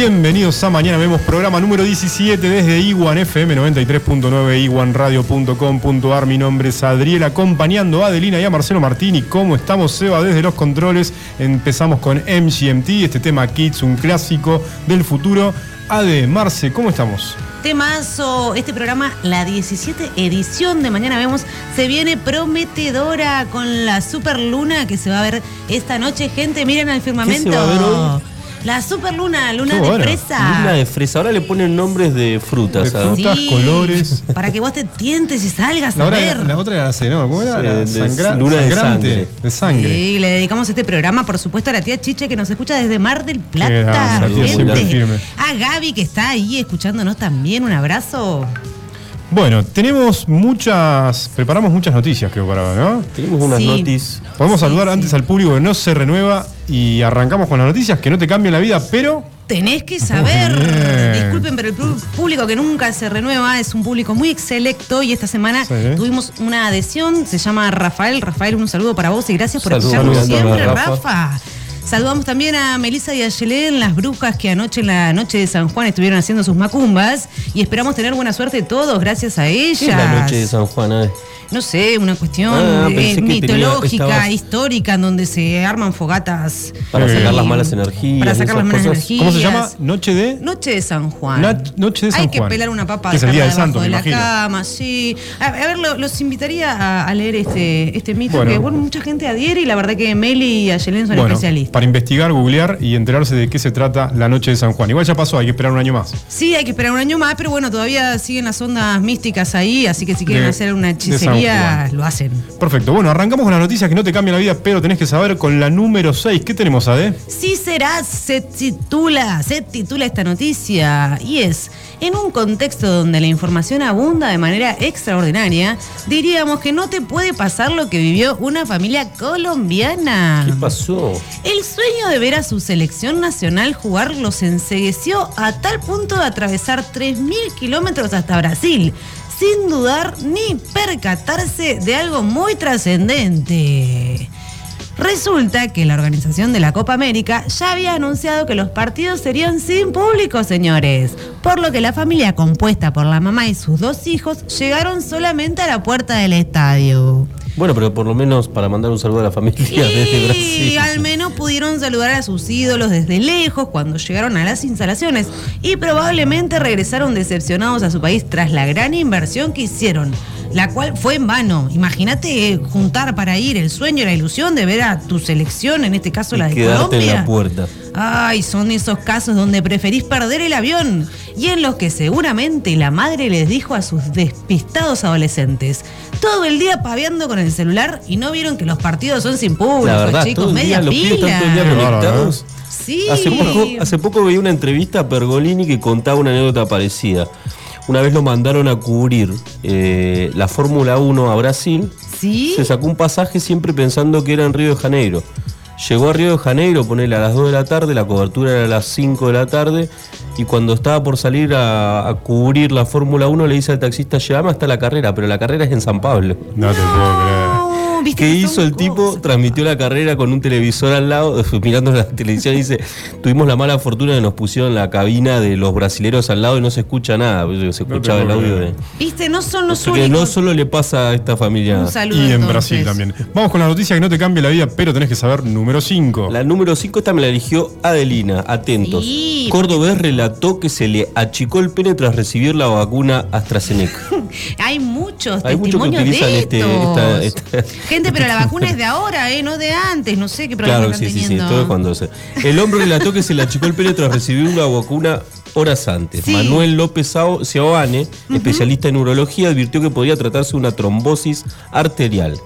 Bienvenidos a Mañana Vemos, programa número 17 desde Iguan FM 93.9, iguanradio.com.ar. Mi nombre es Adriel, acompañando a Adelina y a Marcelo Martini. ¿Cómo estamos, Seba? Desde los controles empezamos con MGMT, este tema Kids, un clásico del futuro. Ade, Marce, ¿cómo estamos? Temazo, este programa, la 17 edición de Mañana Vemos, se viene prometedora con la super luna que se va a ver esta noche. Gente, miren al firmamento. La super luna, luna Qué de bueno. fresa. Luna de fresa. Ahora le ponen nombres de frutas. De ¿ah? frutas. colores. Para que vos te tientes y salgas La, a hora- ver. la otra era la C, ¿no? ¿Cómo era? Sí, La de- sangra- luna de sangrante, sangre. de sangre. Sí, le dedicamos este programa, por supuesto, a la tía Chiche que nos escucha desde Mar del Plata. grande, la tía gente. siempre firme. A Gaby que está ahí escuchándonos también. Un abrazo. Bueno, tenemos muchas. Preparamos muchas noticias, creo, para ahora, ¿no? Tenemos unas Sí. notis. Podemos Sí, saludar sí. antes al público que no se renueva y arrancamos con las noticias que no te cambian la vida, pero. Tenés que saber, disculpen, pero el público que nunca se renueva es un público muy selecto y esta semana Sí. tuvimos una adhesión, se llama Rafael. Rafael, un saludo para vos y gracias por escucharnos siempre, Rafa. Rafa. Saludamos también a Melissa y a Yelén, las brujas que anoche en la noche de San Juan estuvieron haciendo sus macumbas y esperamos tener buena suerte todos gracias a ellas. ¿Qué es la noche de San Juan? eh? No sé, una cuestión Ah, eh, tenía- mitológica, histórica, en donde se arman fogatas. Para Eh, sacar las malas energías. Para sacar las malas cosas. energías. ¿Cómo se llama? Noche de. Noche de San Juan. Noche de San Hay que Juan. pelar una papa Que es el día del dejarla santo, debajo me de la imagino. cama, sí. A, a ver, lo- los invitaría a, a leer este, este mito Bueno. que bueno, mucha gente adhiere y la verdad que Meli y Ayelén son Bueno, especialistas. Para investigar, googlear y enterarse de qué se trata la noche de San Juan. Igual ya pasó, hay que esperar un año más. Sí, hay que esperar un año más, pero bueno, todavía siguen las ondas místicas ahí, así que si quieren De- hacer una hechicería, lo hacen. Perfecto. Bueno, arrancamos con las noticias que no te cambian la vida, pero tenés que saber con la número 6. ¿Qué tenemos, Ade? Sí será, se titula, se titula esta noticia y es, en un contexto donde la información abunda de manera extraordinaria, diríamos que no te puede pasar lo que vivió una familia colombiana. ¿Qué pasó? El sueño de ver a su selección nacional jugar los ensegueció a tal punto de atravesar 3.000 kilómetros hasta Brasil, sin dudar ni percatarse de algo muy trascendente. Resulta que la organización de la Copa América ya había anunciado que los partidos serían sin público, señores. Por lo que la familia compuesta por la mamá y sus dos hijos llegaron solamente a la puerta del estadio. Bueno, pero por lo menos para mandar un saludo a la familia desde Y Brasil. al menos pudieron saludar a sus ídolos desde lejos cuando llegaron a las instalaciones y probablemente regresaron decepcionados a su país tras la gran inversión que hicieron, la cual fue en vano. Imagínate eh, juntar para ir el sueño y la ilusión de ver a tu selección, en este caso la de quedarte Colombia. en la puerta. Ay, son esos casos donde preferís perder el avión y en los que seguramente la madre les dijo a sus despistados adolescentes, todo el día paveando con el celular y no vieron que los partidos son sin público, La verdad, chicos, todo el media día, los pila. están todo el día Qué bárbaro, conectados. Sí. Hace poco, hace poco veía una entrevista a Pergolini que contaba una anécdota parecida. Una vez lo mandaron a cubrir eh, la Fórmula 1 a Brasil. ¿Sí? Se sacó un pasaje siempre pensando que era en Río de Janeiro. Llegó a Río de Janeiro, ponele a las 2 de la tarde, la cobertura era a las 5 de la tarde. Y cuando estaba por salir a, a cubrir la Fórmula 1, le dice al taxista: Llegame hasta la carrera, pero la carrera es en San Pablo. No te puedo creer. No, ¿viste ¿Qué que hizo el tipo? cosas? Transmitió la carrera con un televisor al lado, mirando la televisión y dice, tuvimos la mala fortuna de nos pusieron la cabina de los brasileros al lado y no se escucha nada, se escuchaba el audio de... Viste, no son los que únicos. no solo le pasa a esta familia. Un saludo Y en entonces. Brasil también. Vamos con la noticia que no te cambia la vida, pero tenés que saber número 5. La número 5 esta me la eligió Adelina, atentos. Sí, Cordobés relató que se le achicó el pene tras recibir la vacuna AstraZeneca. Hay muchos Hay muchos que utilizan de este- esta- Gente, pero la vacuna es de ahora, ¿eh? No de antes. No sé qué problema Claro, están sí, sí, sí, todo cuando se. El hombre relató que se le achicó el pene tras recibir una vacuna horas antes. Sí. Manuel López Seoane, especialista en urología, advirtió que podría tratarse de una trombosis arterial.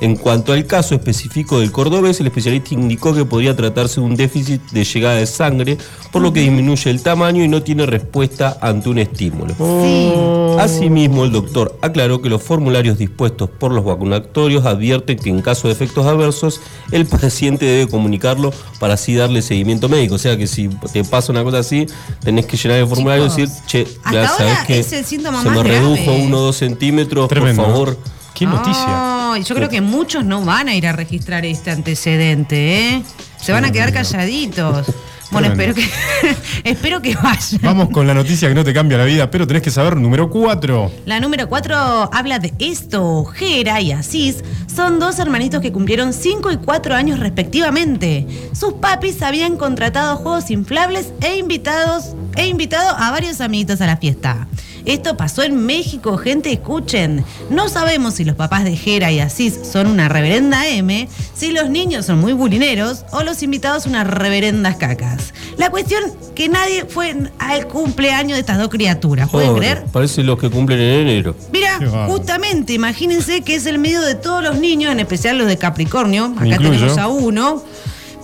En cuanto al caso específico del cordobés, el especialista indicó que podría tratarse de un déficit de llegada de sangre, por lo que disminuye el tamaño y no tiene respuesta ante un estímulo. Sí. Asimismo, el doctor aclaró que los formularios dispuestos por los vacunatorios advierten que en caso de efectos adversos, el paciente debe comunicarlo para así darle seguimiento médico. O sea que si te pasa una cosa así, tenés que llenar el formulario y decir, che, ya sabes que se me grave. redujo uno o dos centímetros, Tremendo. por favor. ¿Qué noticia? Yo creo que muchos no van a ir a registrar este antecedente, ¿eh? Se van a quedar calladitos. Bueno, espero que, espero que vaya. Vamos con la noticia que no te cambia la vida, pero tenés que saber número 4. La número 4 habla de esto. Jera y Asís son dos hermanitos que cumplieron 5 y 4 años respectivamente. Sus papis habían contratado juegos inflables e invitados e invitado a varios amiguitos a la fiesta. Esto pasó en México, gente, escuchen. No sabemos si los papás de Jera y Asís son una reverenda M, si los niños son muy bulineros o los invitados unas reverendas cacas. La cuestión que nadie fue al cumpleaños de estas dos criaturas, ¿pueden Pobre, creer? Parece los que cumplen en enero. Mira, justamente, imagínense que es el medio de todos los niños, en especial los de Capricornio. Acá incluyo. tenemos a uno.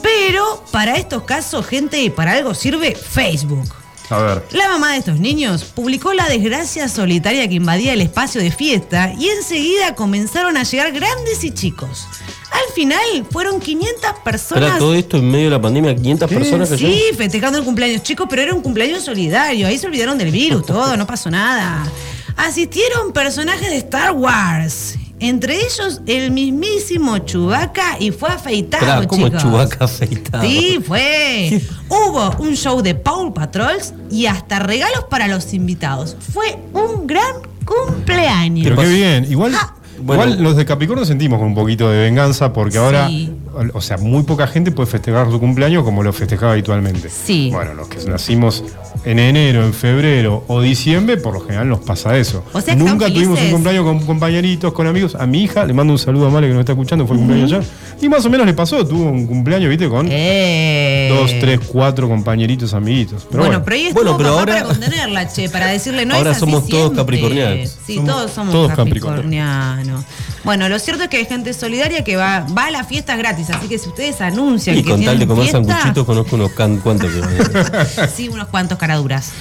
Pero para estos casos, gente, para algo sirve Facebook. A ver. La mamá de estos niños publicó la desgracia solitaria que invadía el espacio de fiesta y enseguida comenzaron a llegar grandes y chicos. Al final fueron 500 personas. Era todo esto en medio de la pandemia, 500 personas que Sí, festejando el cumpleaños chicos, pero era un cumpleaños solidario. Ahí se olvidaron del virus, todo, no pasó nada. Asistieron personajes de Star Wars. Entre ellos, el mismísimo Chewbacca y fue afeitado, Esperá, ¿cómo chicos. Chewbacca afeitado? Sí, fue. Hubo un show de Paul Patrols y hasta regalos para los invitados. Fue un gran cumpleaños. Pero qué bien. Igual, Ah. Bueno. igual los de Capricornio sentimos con un poquito de venganza porque ahora, Sí. O sea, muy poca gente puede festejar su cumpleaños como lo festejaba habitualmente. Sí. Bueno, los que nacimos en enero, en febrero o diciembre, por lo general nos pasa eso. O sea que Nunca tuvimos un cumpleaños con compañeritos, con amigos. A mi hija le mando un saludo a Male que nos está escuchando, fue el cumpleaños ayer. Y más o menos le pasó, tuvo un cumpleaños, viste, con Eh. dos, tres, cuatro compañeritos, amiguitos. Pero bueno, bueno, pero ahí estuvo Bueno, pero papá ahora- para contenerla, che, para decirle no Ahora es así somos todos capricornianos. Sí, Somos todos somos todos capricornianos. Bueno, lo cierto es que hay gente solidaria que va, va a las fiestas gratis, así que si ustedes anuncian Y que con tal de comer fiesta, sanguchitos conozco unos can- cuantos que sí, unos cuantos caraduras.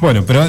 Bueno, pero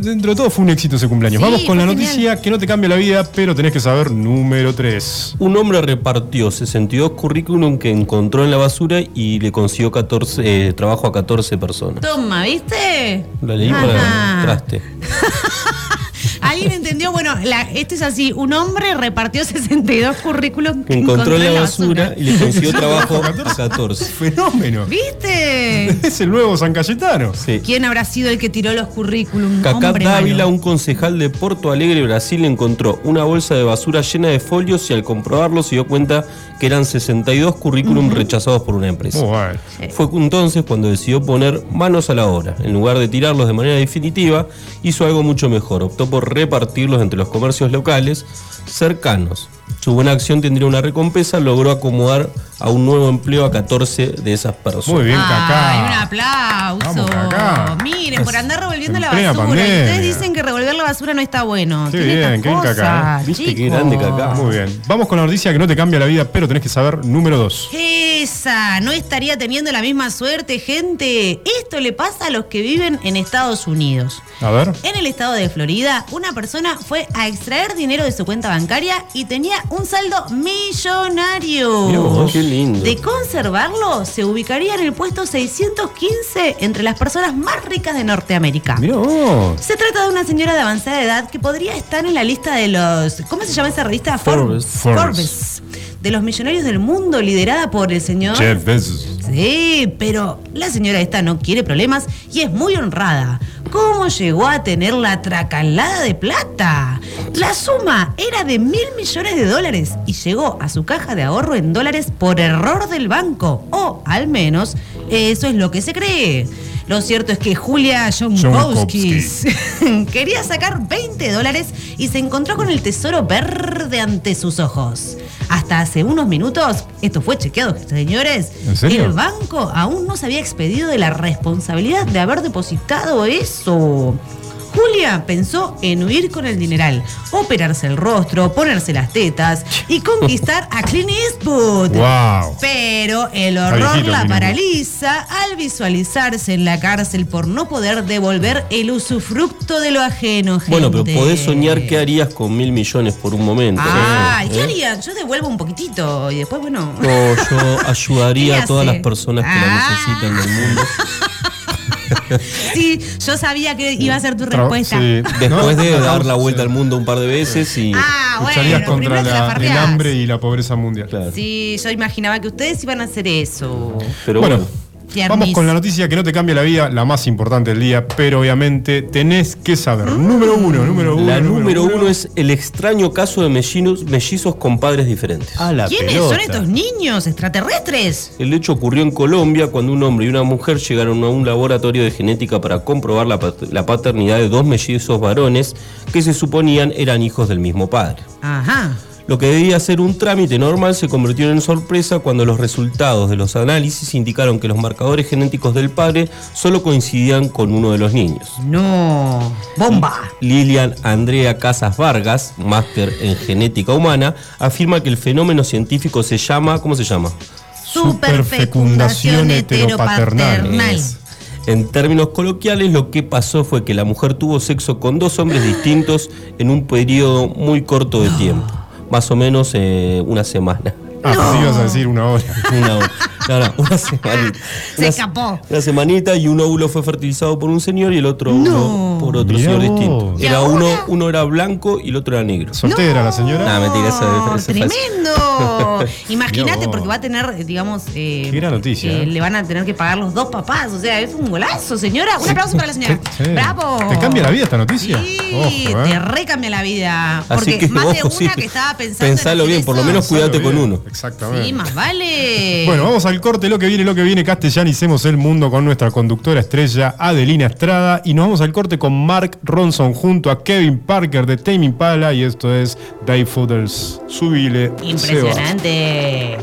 dentro de todo fue un éxito ese cumpleaños. Sí, Vamos con la noticia genial. que no te cambia la vida, pero tenés que saber número 3. Un hombre repartió 62 currículum que encontró en la basura y le consiguió 14, eh, trabajo a 14 personas. Toma, ¿viste? La leí Ajá. para traste. ¿Alguien entendió? Bueno, la- esto es así. Un hombre repartió 62 currículums Que encontró en la basura y le consiguió trabajo a 14. Fenómeno. ¿Viste? Es el nuevo San Cayetano. Sí. ¿Quién habrá sido el que tiró los currículums? Cacá Dávila, un concejal de Porto Alegre, Brasil, encontró una bolsa de basura llena de folios y al comprobarlo se dio cuenta que eran 62 currículum rechazados por una empresa. Bueno. Fue entonces cuando decidió poner manos a la obra. En lugar de tirarlos de manera definitiva, hizo algo mucho mejor. Optó por repartirlos entre los comercios locales cercanos. Su buena acción tendría una recompensa, logró acomodar a un nuevo empleo a 14 de esas personas. Muy bien, Ay, Cacá. un aplauso. Vamos, Cacá. Miren, por andar revolviendo En la basura. Y ustedes dicen que revolver la basura no está bueno. Qué Tiene bien, qué bien, Cacá, ¿eh? Viste qué grande, Cacá. Muy bien. Vamos con la noticia que no te cambia la vida, pero tenés que saber número 2. Esa, no estaría teniendo la misma suerte, gente. Esto le pasa a los que viven en Estados Unidos. A ver. En el estado de Florida, una persona fue a extraer dinero de su cuenta bancaria y tenía un saldo millonario. Vos, qué lindo. De conservarlo, se ubicaría en el puesto 615 entre las personas más ricas de Norteamérica. Vos. Se trata de una señora de avanzada edad que podría estar en la lista de los. ¿Cómo se llama esa revista? Forbes. Forbes. De los millonarios del mundo, liderada por el señor. Jeff Bezos. Sí, pero la señora esta no quiere problemas y es muy honrada. ¿Cómo llegó a tener la tracalada de plata? La suma era de mil millones de dólares y llegó a su caja de ahorro en dólares por error del banco. O al menos eso es lo que se cree. Lo cierto es que Julia Jonkowskis quería sacar 20 dólares y se encontró con el tesoro verde ante sus ojos. Hasta hace unos minutos, esto fue chequeado, señores, ¿En serio? el banco aún no se había expedido de la responsabilidad de haber depositado eso. Julia pensó en huir con el dineral, operarse el rostro, ponerse las tetas y conquistar a Clint Eastwood. Wow. Pero el horror la paraliza al visualizarse en la cárcel por no poder devolver el usufructo de lo ajeno. Bueno, pero gente. podés soñar qué harías con mil millones por un momento. Ah, ¿eh? ¿qué ¿Eh? haría? Yo devuelvo un poquitito y después, bueno. No, yo ayudaría ¿Qué a todas las personas que Ah. la necesitan del mundo. Sí, yo sabía que iba a ser tu respuesta. sí. Después de dar la vuelta al mundo un par de veces y. Ah, Lucharías bueno, contra la la- el hambre y la pobreza mundial. Claro. Sí, yo imaginaba que ustedes iban a hacer eso. Pero bueno, bueno. Tiernis. Vamos con la noticia que no te cambia la vida, la más importante del día, pero obviamente tenés que saber. Número uno, número uno. La número uno es el extraño caso de mellizos, mellizos con padres diferentes. A la ¿Quiénes pelota. son estos niños extraterrestres? El hecho ocurrió en Colombia cuando un hombre y una mujer llegaron a un laboratorio de genética para comprobar la paternidad de dos mellizos varones que se suponían eran hijos del mismo padre. Ajá. Lo que debía ser un trámite normal se convirtió en sorpresa cuando los resultados de los análisis indicaron que los marcadores genéticos del padre solo coincidían con uno de los niños. No. Bomba. Lilian Andrea Casas Vargas, máster en genética humana, afirma que el fenómeno científico se llama, ¿cómo se llama? Superfecundación heteropaternal. Es. En términos coloquiales, lo que pasó fue que la mujer tuvo sexo con dos hombres distintos en un periodo muy corto de tiempo, más o menos eh, una semana. Ah, pensé que ibas a decir una hora. Una, hora. No, no, una semanita. Se Una- escapó. Una semanita y un óvulo fue fertilizado por un señor y el otro No. óvulo por otro Mirá señor vos. distinto. ¿Y Era uno, uno era blanco y el otro era negro. ¿Soltera la señora? Nah, mentira, esa- esa. Tremendo. Imagínate porque va a tener, digamos, eh, Qué gran noticia, eh, le van a tener que pagar los dos papás. O sea, es un golazo, señora. Un aplauso para la señora. Sí. Bravo. ¿Te cambia la vida esta noticia? Sí, Ojo, ¿eh? te recambia la vida. Porque Así que más vos, de una sí, que estaba pensando. en Pensalo hacer bien, por lo eso. menos cuídate con uno. Exactamente. Sí, más vale. Bueno, vamos al corte, lo que viene, lo que viene, castellanicemos el mundo con nuestra conductora estrella Adelina Estrada y nos vamos al corte con Mark Ronson junto a Kevin Parker de Tame Impala y esto es Dave Foodles. Subile. Impresionante.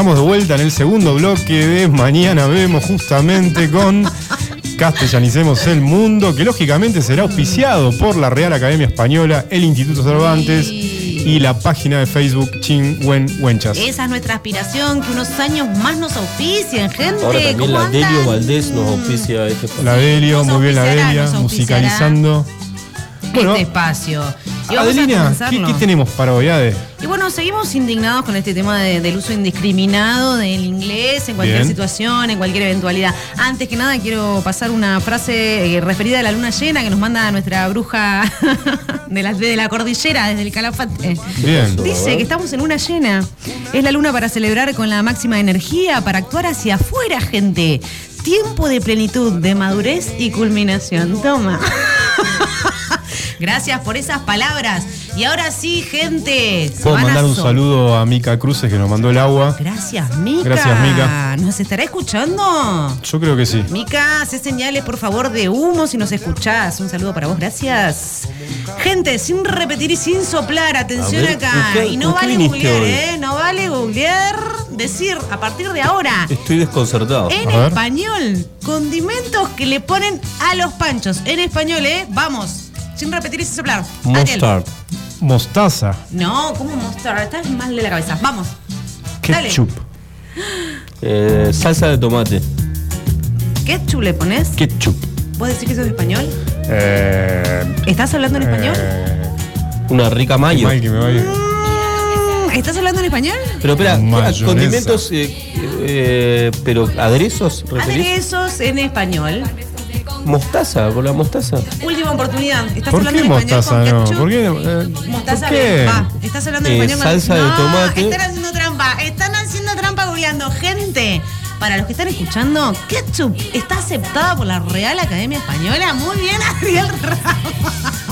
Estamos de vuelta en el segundo bloque de Mañana Vemos, justamente con Castellanicemos el Mundo, que lógicamente será auspiciado por la Real Academia Española, el Instituto Cervantes y la página de Facebook Chin Wen Wenchas. Esa es nuestra aspiración, que unos años más nos auspicien, gente. Ahora también ¿Cómo la andan? Delio Valdés nos auspicia este La Delio, Nos muy bien la Delia, musicalizando. Bueno, este espacio. Y vamos a Adelina, ¿qué, comenzarlo. qué tenemos para hoy, Ade? Bueno, seguimos indignados con este tema de- del uso indiscriminado del inglés en cualquier Bien. situación, en cualquier eventualidad. Antes que nada, quiero pasar una frase eh, referida a la luna llena que nos manda nuestra bruja de la, de la cordillera, desde el Calafate. Bien. Dice que estamos en luna llena. Es la luna para celebrar con la máxima energía, para actuar hacia afuera, gente. Tiempo de plenitud, de madurez y culminación. Toma. Gracias por esas palabras. Y ahora sí, gente. se Puedo mandar un saludo a Mica Cruces que nos mandó el agua. Gracias, Mica. Gracias, Mica. ¿Nos estará escuchando? Yo creo que sí. Mica, hace señales por favor de humo si nos escuchás. Un saludo para vos, gracias. Gente, sin repetir y sin soplar, atención ver, acá. ¿con qué- y no vale googlear, hoy? ¿eh? No vale googlear. Decir a partir de ahora. Estoy desconcertado. En A ver. español, condimentos que le ponen a los panchos. En español, ¿eh? Vamos. Sin repetir y sin soplar. Ariel. Mostaza. No, ¿cómo mostrar? Estás mal de la cabeza. Vamos. Dale. Ketchup. Eh, salsa de tomate. ¿Ketchup le pones? Ketchup. ¿Vos decís que eso es español? Eh, ¿Estás hablando en español? eh, Una rica qué mayo. mal que me vaya. Mm, ¿Estás hablando en español? Pero espera, Mayonesa. condimentos, eh, eh, pero aderezos, ¿referís? Aderezos en español. Mostaza, con la mostaza. Última oportunidad. ¿Estás ¿Por hablando qué en español mostaza con no? ketchup? ¿Por qué? eh, Mostaza, ¿por qué? va. ¿Estás hablando en Eh, español? con- salsa de no, tomate. están haciendo trampa. Están haciendo trampa googleando. Gente, para los que están escuchando, ketchup está aceptada por la Real Academia Española. Muy bien, Ariel Ramos.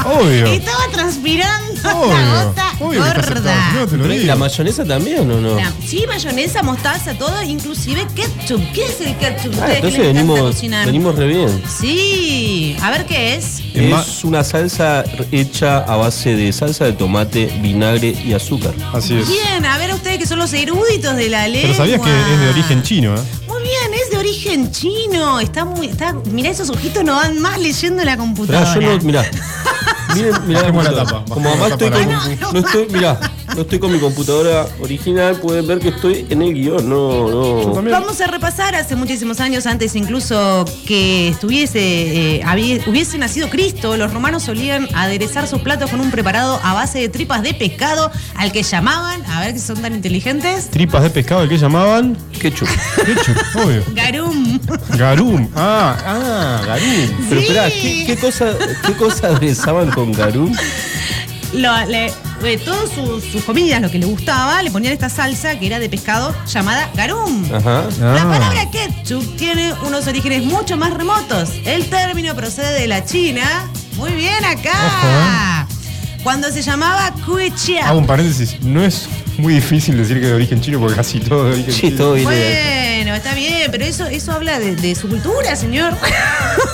Obvio. Estaba transpirando una Obvio. gota Obvio que está aceptado. gorda. No te lo Pero, ¿y digo. ¿La mayonesa también o no? La- sí, mayonesa, mostaza, todo, inclusive ketchup. ¿Qué es el ketchup? Ah, Ustedes que entonces les encanta venimos, cocinar. venimos re bien. Sí, a ver qué es. Ma- Es una salsa hecha a base de salsa de tomate, vinagre y azúcar. Así es. Bien, a ver ustedes que son los eruditos de la lengua. Pero sabías que es de origen chino, ¿eh? Muy bien, es de origen chino. Está muy, está, mirá, esos ojitos no van más leyendo la computadora. yo no, mirá. Miren, mirá la computadora. tapa, Como además la estoy con, la no estoy, mirá, no estoy con mi computadora original, pueden ver que estoy en el guion, no, no. Vamos a repasar hace muchísimos años, antes incluso que estuviese, eh, había- hubiese nacido Cristo, los romanos solían aderezar sus platos con un preparado a base de tripas de pescado, al que llamaban, a ver que son tan inteligentes, Tripas de pescado, ¿el que llamaban? Ketchup. Ketchup, obvio. garum. Garum. Ah, ah, garum. Pero Sí. esperá, ¿qué, qué cosa, ¿qué cosa aderezaban con garum? Lo- le- eh, todas sus, sus comidas, lo que le gustaba, le ponían esta salsa que era de pescado llamada garum. Ajá. La Ah. palabra ketchup tiene unos orígenes mucho más remotos. El término procede de la China. Muy bien acá. Cuando se llamaba kuechia. Hago un paréntesis. No es muy difícil decir que es de origen chino porque casi todo de origen Sí, chino. todo viene de- Bueno, está bien, pero eso, eso habla de, de su cultura, señor.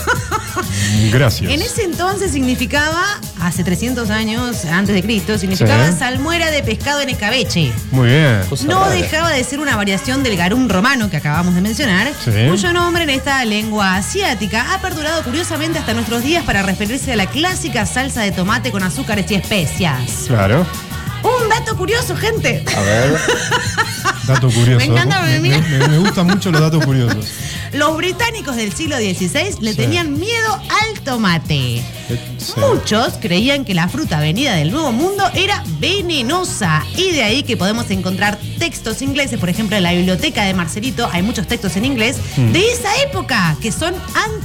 Gracias. En ese entonces significaba, hace 300 años antes de Cristo, significaba Sí. salmuera de pescado en escabeche. Muy bien. Cosa No rara. dejaba de ser una variación del garum romano que acabamos de mencionar, Sí. cuyo nombre en esta lengua asiática ha perdurado curiosamente hasta nuestros días para referirse a la clásica salsa de tomate con azúcares y especias. Claro. Un dato curioso, gente. A ver. Dato curioso. Me encanta, me, me- me gustan mucho los datos curiosos. Los británicos del siglo XVI le Sí. tenían miedo al tomate. Eh, sí. Muchos creían que la fruta venida del Nuevo Mundo era venenosa y de ahí que podemos encontrar textos ingleses, por ejemplo en la biblioteca de Marcelito hay muchos textos en inglés Mm. de esa época que son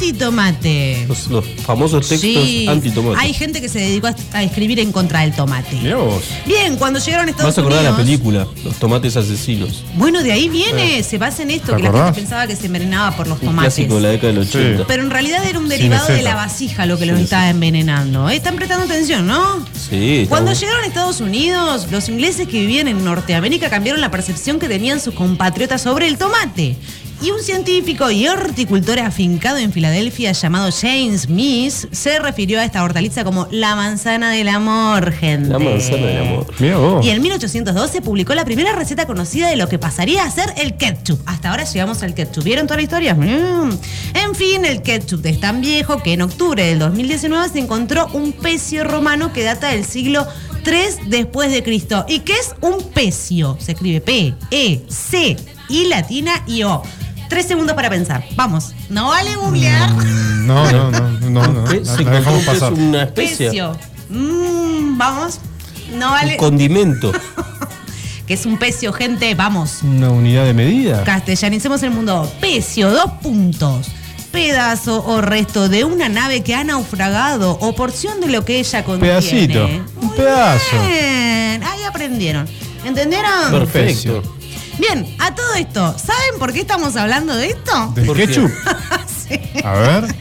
antitomate. Los, los famosos textos Sí, antitomate. hay gente que se dedicó a, a escribir en contra del tomate. Mirá vos. Bien, cuando llegaron a Estados vas a acordar Unidos. la película, Los tomates asesinos. Bueno, de ahí viene, se basa en esto, ¿Te que la gente pensaba que se envenenaba por los Un tomates. clásico de la década del Sí. 80. Pero en realidad era un derivado de la vasija lo que los Sí, envenenando. ¿eh? Están prestando atención, ¿no? Sí. Cuando llegaron a Estados Unidos, los ingleses que vivían en Norteamérica cambiaron la percepción que tenían sus compatriotas sobre el tomate. Y un científico y horticultor afincado en Filadelfia llamado James Miss se refirió a esta hortaliza como la manzana del amor, gente. La manzana del amor. Mira vos. Y en 1812 publicó la primera receta conocida de lo que pasaría a ser el ketchup. Hasta ahora llegamos al ketchup. ¿Vieron toda la historia? Mm. En fin, el ketchup es tan viejo que en octubre del 2019 se encontró un pecio romano que data del siglo 3 después de Cristo. ¿Y qué es un pecio? Se escribe P, E, C, I latina y O. Tres segundos para pensar. Vamos. No vale googlear. Mm, No, no, no, no, no. Pe- La, la dejamos que es pasar. una especie. Pecio. Mm, vamos. No vale. Un condimento. Que es un pecio, gente. Vamos. Una unidad de medida. Castellanicemos el mundo. Pecio, dos puntos. Pedazo o resto de una nave que ha naufragado o porción de lo que ella contiene. Pedacito, un pedazo. Bien. Ahí aprendieron. ¿Entendieron? Perfecto. Bien, a todo esto, ¿saben por qué estamos hablando de esto? ¿Del ¿Por qué? ketchup? Sí. A ver.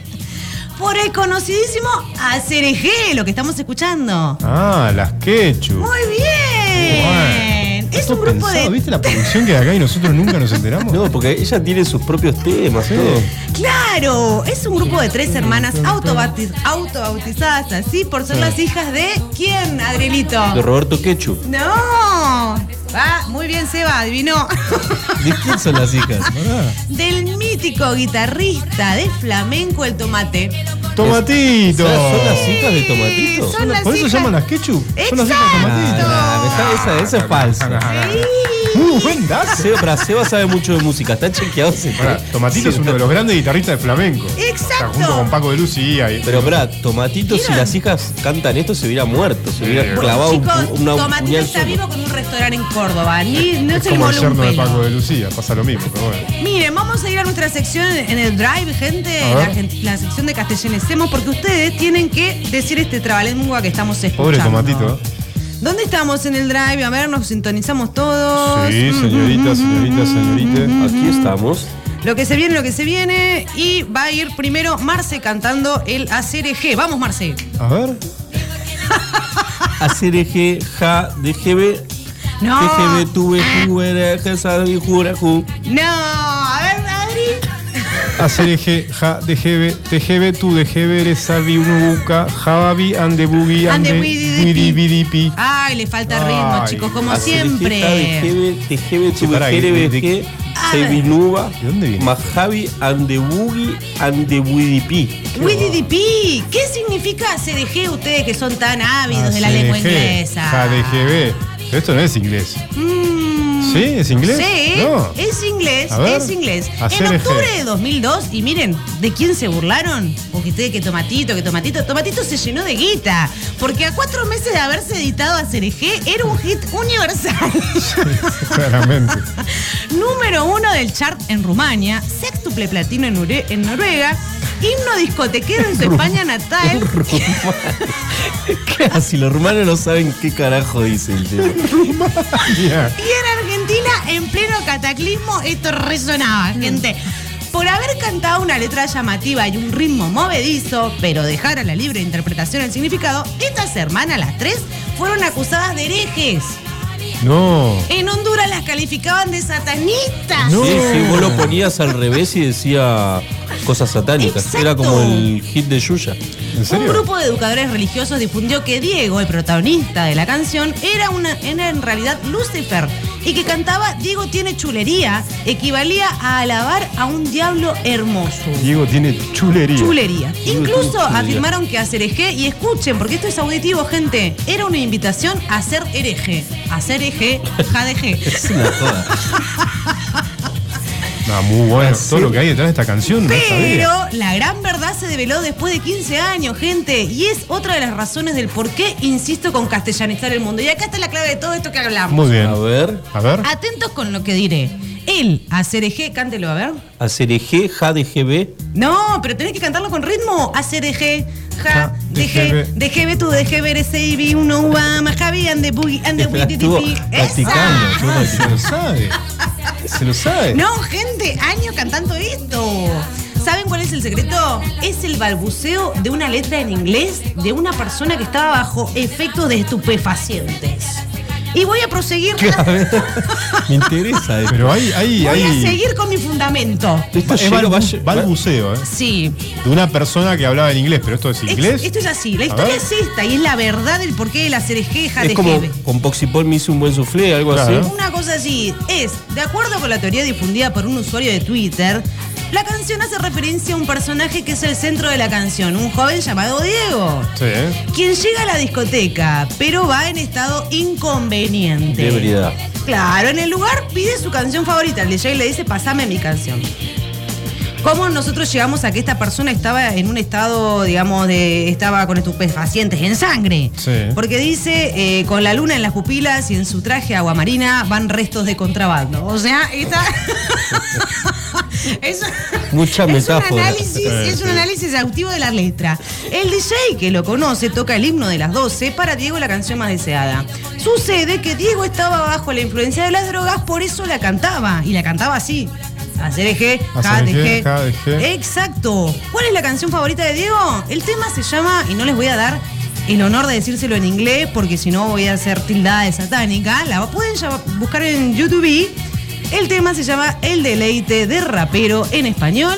Por el conocidísimo ACRG, lo que estamos escuchando. Ah, las ketchup. Muy bien. Bueno. Es un grupo pensado, de ¿Viste la producción que hay acá y nosotros nunca nos enteramos? No, porque ella tiene sus propios temas, todo. Claro, es un grupo de tres hermanas autobautiz- autobautizadas así por ser las hijas de quién, Adrielito. De Roberto Ketchup. No. Va, muy bien, Seba, adivinó. ¿De quién son las hijas? Del mítico guitarrista de flamenco El Tomate. Tomatito. ¿Son las hijas de Tomatito? Son las ¿Por eso llaman las ketchup? Son las hijas de tomatito. Ah, esa, esa, esa es falsa. Muy buen dato. Seba, para Seba sabe mucho de música, está chequeado. ese tema. Tomatito es uno de los grandes guitarristas de flamenco. Exacto. O sea, junto con Paco de Lucía. Y, Pero pará, Tomatito, si las hijas cantan esto, se hubiera muerto, se hubiera Sí. clavado un, Chicos, una, Tomatito puñal está solo. vivo con un restaurante en Córdoba. Ni, no es se como el un yerno de pelo. Paco de Lucía. Pasa lo mismo, pero bueno. Miren, vamos a ir a nuestra sección en el Drive, gente. A La, ver. gen- la sección de Castellanicemos, porque ustedes tienen que decir este trabalengua que estamos escuchando. Pobre Tomatito. ¿eh? ¿Dónde estamos en el Drive? A ver, nos sintonizamos todos. Sí, señorita, señorita, señorita. Aquí estamos. Lo que se viene, lo que se viene. Y va a ir primero Marce cantando el ACRG. Vamos, Marce. A ver. Hacer eje, ja, DGB, No. DGB, tuve, juera, jasabi, jura, ju. No, a ver, Adri. Hacer eje, ja, DGB, TGB, tu DGB, eres sabi, unubuca, jababi, ande bugi, Ande wididipi. widibidipi. Ay, le falta ritmo, Ay, chicos, como siempre. DGB, TGB, Sí, tuve, pará, ¿de- jerebe, de- je, Ah, sebinuba, ¿de dónde viene? majabi, andebugi, andebuidipi. WDDP, ¿qué significa CDG ustedes que son tan ávidos de la lengua inglesa? Ja, DGB. Pero esto no es inglés. Mm, ¿Sí? ¿Es inglés? Sí, No. es inglés, ver, es inglés. En octubre de 2002, y miren, ¿de quién se burlaron? Porque ustedes que Tomatito, que Tomatito, Tomatito se llenó de guita. Porque a cuatro meses de haberse editado a CRG, era un hit universal. Claramente. Número uno del chart en Rumania, sextuple platino en, Nore- en Noruega, himno discotequero en su España natal. ¿Qué así? Los hermanos no saben qué carajo dice el tema. Ya. Y en Argentina, en pleno cataclismo, esto resonaba, gente. Por haber cantado una letra llamativa y un ritmo movedizo, pero dejar a la libre interpretación el significado, estas hermanas, las tres, fueron acusadas de herejes. No. En Honduras las calificaban de satanistas. No. Sí, sí, vos lo ponías al revés y decía cosas satánicas. Exacto. Era como el hit de Yuya. ¿En Un grupo de educadores religiosos difundió que Diego, el protagonista de la canción, era, una, era en realidad Lucifer y que cantaba Diego tiene chulería, equivalía a alabar a un diablo hermoso. Diego tiene chulería. Chulería. Diego Incluso chulería. afirmaron que hacer hereje, y escuchen, porque esto es auditivo, gente, era una invitación a ser hereje. A ser hereje, jadeje. Es una joda. No, muy bueno. Todo lo que hay detrás de esta canción. no Pero la gran verdad se develó después de 15 años, gente. Y es otra de las razones del por qué insisto con castellanizar el mundo. Y acá está la clave de todo esto que hablamos. Muy bien. A ver. A ver. Atentos con lo que diré. Él, hacer eje, cántelo, a ver. Hacer eje, ja de GB. No, pero tenés que cantarlo con ritmo. Hacer eje, ja, Ja, deje, DGB. deje, tú, deje, ver ese ibi, uno, uama, javi, ande, boogie, ande, La widi, estuvo dipi. practicando, estuvo Ah, sabe. Se lo sabe. No, gente, años cantando esto. ¿Saben cuál es el secreto? Es el balbuceo de una letra en inglés de una persona que estaba bajo efectos de estupefacientes. Y voy a proseguir. A ver, me interesa. esto. Pero hay, hay, Voy a seguir con mi fundamento. Esto Es llega- balbu- va- balbuceo, ¿eh? Sí. De una persona que hablaba en inglés, pero esto es inglés. Esto es así. La A historia ver. es esta y es la verdad del porqué de la cerejeja es de como con Poxipol me hizo un buen soufflé, algo Claro. así. Una cosa así, es, de acuerdo con la teoría difundida por un usuario de Twitter, la canción hace referencia a un personaje que es el centro de la canción, un joven llamado Diego, Sí, quien llega a la discoteca, pero va en estado inconveniente. De. Claro, en el lugar pide su canción favorita, el DJ le dice, pasame mi canción. ¿Cómo nosotros llegamos a que esta persona estaba en un estado, digamos, de. estaba con estupefacientes en sangre? Sí. Porque dice, eh, con la luna en las pupilas y en su traje aguamarina van restos de contrabando. O sea, esta. es, Mucha es metáfora. Un análisis, es un análisis exhaustivo de la letra. El DJ que lo conoce toca el himno de las 12 para Diego la canción más deseada. Sucede que Diego estaba bajo la influencia de las drogas, por eso la cantaba. Y la cantaba así. ACDG, ACDG, KDG. KDG. Exacto. ¿Cuál es la canción favorita de Diego? El tema se llama, y no les voy a dar el honor de decírselo en inglés, porque si no voy a ser tildada de satánica. La pueden buscar en YouTube. El tema se llama El deleite de rapero en español.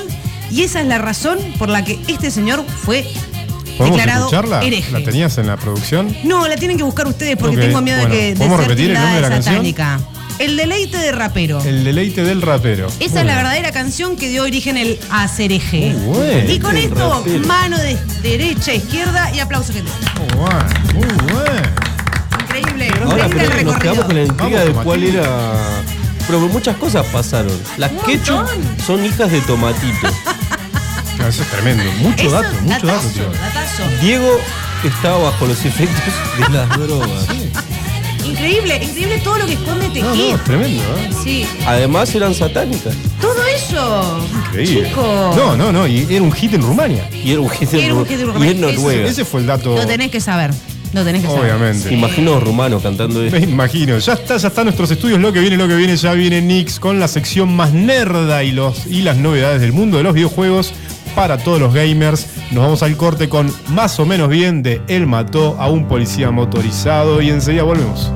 Y esa es la razón por la que este señor fue ¿Podemos declarado escucharla? hereje. ¿La tenías en la producción? No, la tienen que buscar ustedes porque tengo miedo bueno, de que de ¿podemos ser repetir el tildada nombre de la canción? El deleite de rapero. El deleite del rapero. Esa es la verdadera canción que dio origen el. Muy bueno. Y con El esto, rapero. mano de derecha, izquierda y aplauso, gente. Muy bueno, muy bueno. Increíble. Ahora, increíble el nos quedamos con la intriga Vamos, de cuál era. Pero muchas cosas pasaron. Las ketchup son hijas de Tomatito. No, eso es tremendo. Mucho Eso, dato, mucho dato, datazo, tío. datazo. Diego estaba bajo los efectos de las drogas. Increíble, increíble todo lo que esconde este No, hit. no, es tremendo, ¿eh? Sí, Además eran satánicas. todo eso. Increíble. Chico. No, no, no, y era un hit en Rumania. Y era un hit Era un en y Rumania. en Noruega. Ese fue el dato. Lo tenés que saber. Lo tenés que saber. Obviamente. Imagino a los rumanos cantando esto. Me imagino. Ya está, ya está nuestros estudios. Lo que viene, lo que viene, ya viene Nix con la sección más nerda y, los, y las novedades del mundo de los videojuegos para todos los gamers. Nos vamos al corte con más o menos bien de Él mató a un policía motorizado y enseguida volvemos.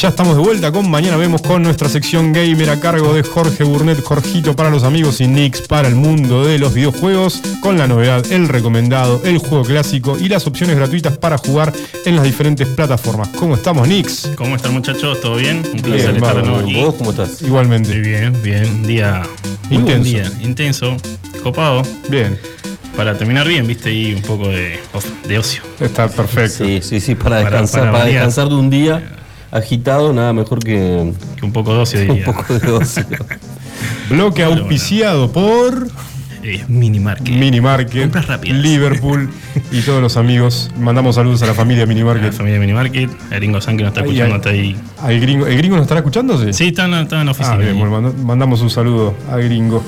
Ya estamos de vuelta con Mañana Vemos con nuestra sección gamer a cargo de Jorge Burnett, Jorgito para los amigos y Nix para el mundo de los videojuegos, con la novedad, el recomendado, el juego clásico y las opciones gratuitas para jugar en las diferentes plataformas. ¿Cómo estamos, Nix? ¿Cómo están muchachos? ¿Todo bien? Un placer Bien, estar de nuevo aquí. ¿Vos cómo estás? Igualmente. Muy bien, bien. Día muy buen Intenso. día, intenso, copado. Bien, Para terminar bien, viste, y un poco de, de ocio. está perfecto. Sí, sí, sí, para descansar, para descansar de un día agitado, nada mejor que Que un poco de ocio un diría. poco de ocio. Bloque Bueno, auspiciado por Eh, mini market. Mini Market, Compras rápidas. Liverpool y todos los amigos. Mandamos saludos a la familia Mini A la familia de Mini Market. El Ringo San que nos está escuchando hasta ahí. ¿Al gringo, ¿El gringo nos estará escuchando? Sí. Sí, está en, la- está en la oficina. Ah, bien, bueno, mandamos un saludo a Gringo.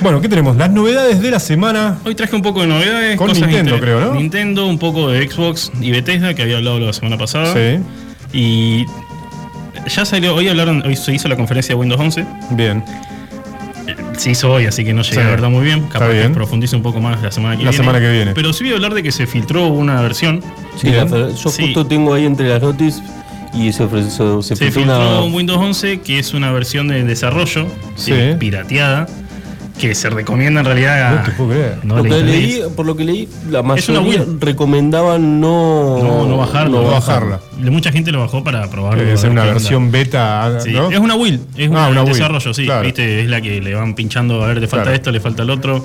Bueno, ¿qué tenemos? Las novedades de la semana. Hoy traje un poco de novedades. Con cosas Nintendo, creo, ¿no? Nintendo, un poco de Xbox y Bethesda, que había hablado la semana pasada. Sí, Y ya salió, hoy hablaron, hoy se hizo la conferencia de Windows 11. bien. Se hizo hoy, así que no llegué Sí. a verla muy bien. Está Capaz que bien. profundice un poco más la semana que La viene. semana que viene. Pero sí voy a hablar de que se filtró una versión. Sí, la yo Sí. justo tengo ahí entre las noticias y se ofreció, se, Se filtró una. un Windows 11 que es una versión de desarrollo Sí. eh, pirateada que se recomienda en realidad. No te puedo creer. no Lo que leí, por lo que leí, la Es una mayoría recomendaban no, No, no bajarlo. no bajarla. Mucha gente lo bajó para probarlo. Debe ser una versión beta, Sí, ¿no? Es una will, es Ah, una, una de Will, desarrollo, sí. claro. ¿Viste? Es la que le van pinchando, a ver, le falta Claro. esto, le falta el otro.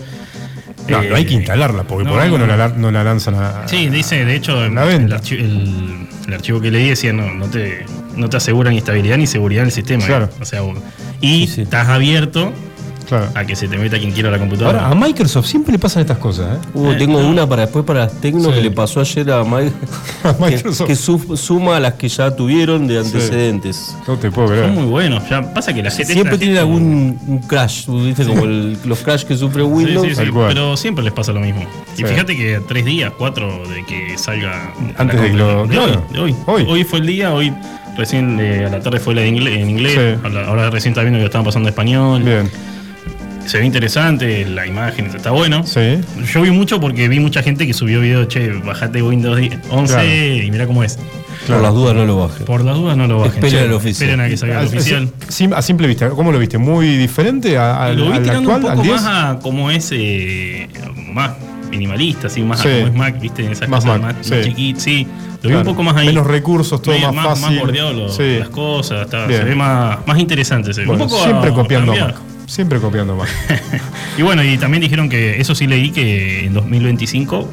No, Eh, no hay que instalarla, porque por algo no, no. la, no la lanzan a. Sí, dice, de hecho, La el, archi- el- el archivo que leí decía no, no te, no te asegura ni estabilidad ni seguridad del sistema. Claro. ¿eh? O sea, vos- y Sí, sí. estás abierto Claro. a que se te meta quien quiera a la computadora. Ahora, a Microsoft siempre le pasan estas cosas, ¿eh? Uh, tengo una para después para las Tecno Sí. que le pasó ayer a, Mi- A que, Microsoft. que su- suma a las que ya tuvieron de antecedentes. No te puedo Son creer. muy buenos. Ya pasa que la gente Siempre tienen algún un crash, ¿viste? como el- los crash que sufre Windows. pero siempre les pasa lo mismo. Sí. Y fíjate que tres días, cuatro de que salga. Antes de que lo- claro. hoy, de hoy. Hoy. Hoy. fue el día, hoy recién eh, a la tarde fue la de inglés, en inglés. Sí. Ahora- Ahora recién está viendo que lo estaban pasando en español. Bien. Se ve interesante, la imagen está bueno. Sí. Yo vi mucho porque vi mucha gente que subió video, che, bajate Windows 10 11 Claro. y mira cómo es. Por las dudas no lo bajen. Por las dudas no lo bajen. Esperen. Esperen a que salga el A- oficial. sim- A simple vista, ¿cómo lo viste? ¿Muy diferente a- al, lo vi al tirando actual, un al poco 10? más a como es eh, más minimalista, así, más Sí. a como es Mac, viste, en esas Más cosas Mac, más, sí. más chiquitas, sí. Lo vi Claro. un poco más ahí. Menos recursos, todo Medio más fácil. Más bordeado lo- Sí. las cosas, está- se ve más, más interesante. Se ve. Bueno, un poco siempre a- copiando a. Mac. Siempre copiando Mac. Y bueno, y también dijeron que, eso sí leí que en 2025,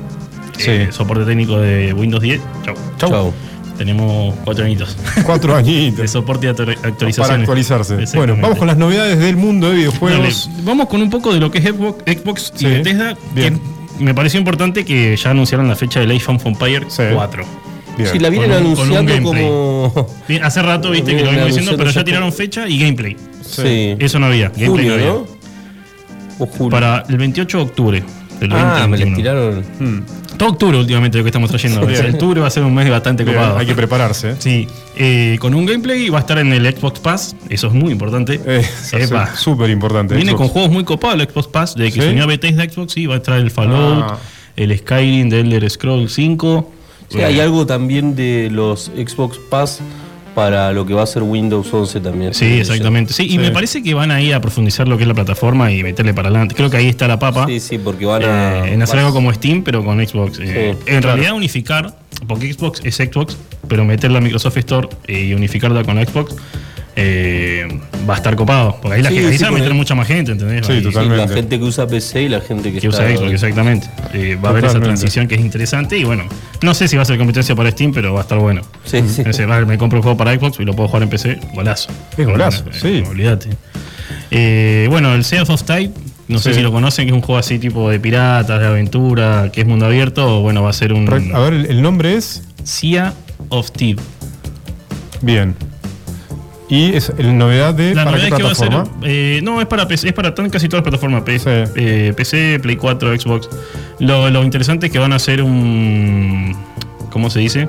Sí. eh, soporte técnico de Windows 10, chau. Chau. Chau. Tenemos cuatro añitos Cuatro de añitos soporte y actu- actualizaciones. para actualizarse. Bueno, vamos con las novedades del mundo de videojuegos. Dale, vamos con un poco de lo que es Xbox, Xbox Sí, y Bethesda. bien. Que me pareció importante que ya anunciaron la fecha del Age of Empire Sí. 4. Bien. Si la vienen Con con anunciando como. Bien, Hace rato viste que lo vengo diciendo, pero ya tiraron fecha y gameplay. Sí. Eso no había. Gameplay Junio, no había. ¿no? O julio. Para el 28 de octubre del ah, me 2021. les tiraron. Todo octubre últimamente lo que estamos trayendo. Sea, octubre va a ser un mes bastante Bien, copado. hay que prepararse. Sí, eh, con un gameplay va a estar en el Xbox Pass, eso es muy importante. Eh, súper importante. Viene Xbox. con juegos muy copados el Xbox Pass, de que ¿Sí? se unió a Bethesda Xbox, sí, va a estar el Fallout, Ah. el Skyrim de Elder Scrolls 5. Sí, hay algo también de los Xbox Pass para lo que va a ser Windows 11 también. Sí, exactamente. Sí, y Sí. me parece que van a ir a profundizar lo que es la plataforma y meterle para adelante. Creo que ahí está la papa. Sí, sí, porque van a. eh, en hacer algo como Steam, pero con Xbox. Eh, en claro. realidad unificar, porque Xbox es Xbox, pero meter la Microsoft Store y unificarla con Xbox eh, va a estar copado. Porque ahí, la Sí, gente, ahí sí, se va a meter el- mucha más gente, ¿entendés? Sí, totalmente. la gente que usa PC y la gente que, que está- usa Xbox, exactamente. Eh, va a haber esa transición que es interesante y bueno, no sé si va a ser competencia para Steam, pero va a estar bueno. Sí, sí. Me compro un juego para Xbox y lo puedo jugar en PC, golazo. Es golazo, Eh, sí. Olvídate. Eh, bueno, el Sea of Type, no sé si lo conocen, que es un juego así tipo de piratas, de aventura, que es mundo abierto, o bueno, va a ser un A ver, el, el nombre es. Sea of Thief. Bien. Y es la novedad de. La ¿Para novedad qué es que va a ser. plataforma? eh, no, es para PC, es para tan- casi todas las plataformas. P- Sí. eh, PC, Play 4, Xbox. Lo, lo interesante es que van a hacer un. ¿Cómo se dice?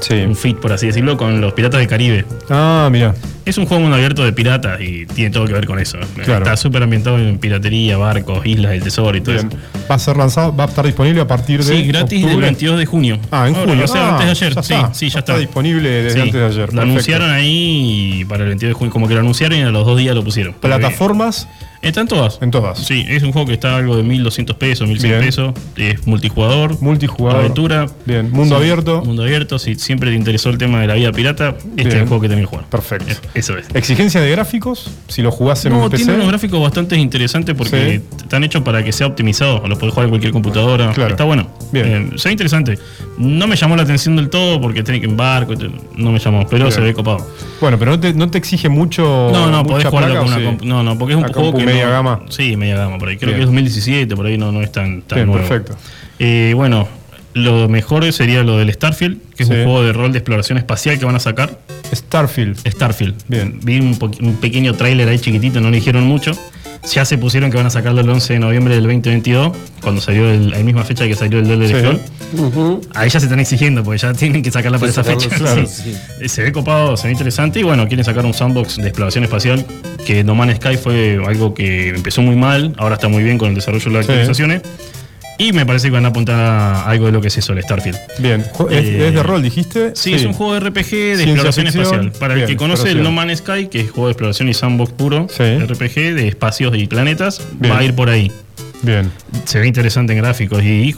Sí. Un fit, por así decirlo, con los Piratas del Caribe. Ah, mira. Es un juego mundo abierto de piratas y tiene todo que ver con eso. Claro. Está súper ambientado en piratería, barcos, islas del tesoro y todo Bien. eso. Va a ser lanzado, va a estar disponible a partir de. Sí, gratis del octubre. 22 de junio. Ah, en Ahora, junio. O sea, Ah, antes de ayer. ya sí, está. sí, ya Está está. disponible desde Sí, antes de ayer. Lo Perfecto. anunciaron ahí para el 22 de junio. Como que lo anunciaron y a los dos días lo pusieron. Plataformas Están todas. en todas. Sí, es un juego que está algo de 1200 pesos, 1100 Bien. pesos. Es multijugador. Multijugador. Aventura. Bien. Mundo Sí, abierto. Mundo abierto. Si siempre te interesó el tema de la vida pirata, este Bien. es el juego que tenés que jugar. Perfecto. Es- Eso es. Exigencia de gráficos, si lo jugás en No, un PC. tiene unos gráficos bastante interesantes porque están hechos para que sea optimizado. Lo podés jugar en cualquier computadora. Claro. Está bueno. Bien. Eh, se ve interesante. No me llamó la atención del todo porque tiene que en barco. y te- No me llamó, pero Bien. se ve copado. Bueno, pero no te, no te exige mucho. No, no, podés jugarlo con ¿o una sí? No, no, porque es un juego que. Media gama. Sí, media gama, por ahí. Creo Bien. que es 2017, por ahí no, no es tan, tan Bien, nuevo. perfecto. Eh, bueno, lo mejor sería lo del Starfield, que es Sí. un juego de rol de exploración espacial que van a sacar. Starfield. Starfield. Bien. Vi un, un pequeño tráiler ahí chiquitito, no le dijeron mucho. Ya se pusieron que van a sacarlo el 11 de noviembre del 2022, cuando salió el, la misma fecha que salió el del Sí. Scroll. Ahí ya se están exigiendo, porque ya tienen que sacarla para Sí, esa sacarlo, fecha. claro, Sí. sí. Se ve copado, se ve interesante y bueno, quieren sacar un sandbox de exploración espacial que No Man's Sky fue algo que empezó muy mal, ahora está muy bien con el desarrollo de las Sí. actualizaciones y me parece que van a apuntar a algo de lo que es eso, el Starfield. Bien. Ju- ¿Es, Eh, es de rol, dijiste? Sí, es un juego de RPG de Ciencia exploración ficción. espacial. Para Bien, el que conoce el No. Man's Sky, que es juego de exploración y sandbox puro, Sí. RPG de espacios y planetas, Bien. va a ir por ahí. Bien. Se ve interesante en gráficos y,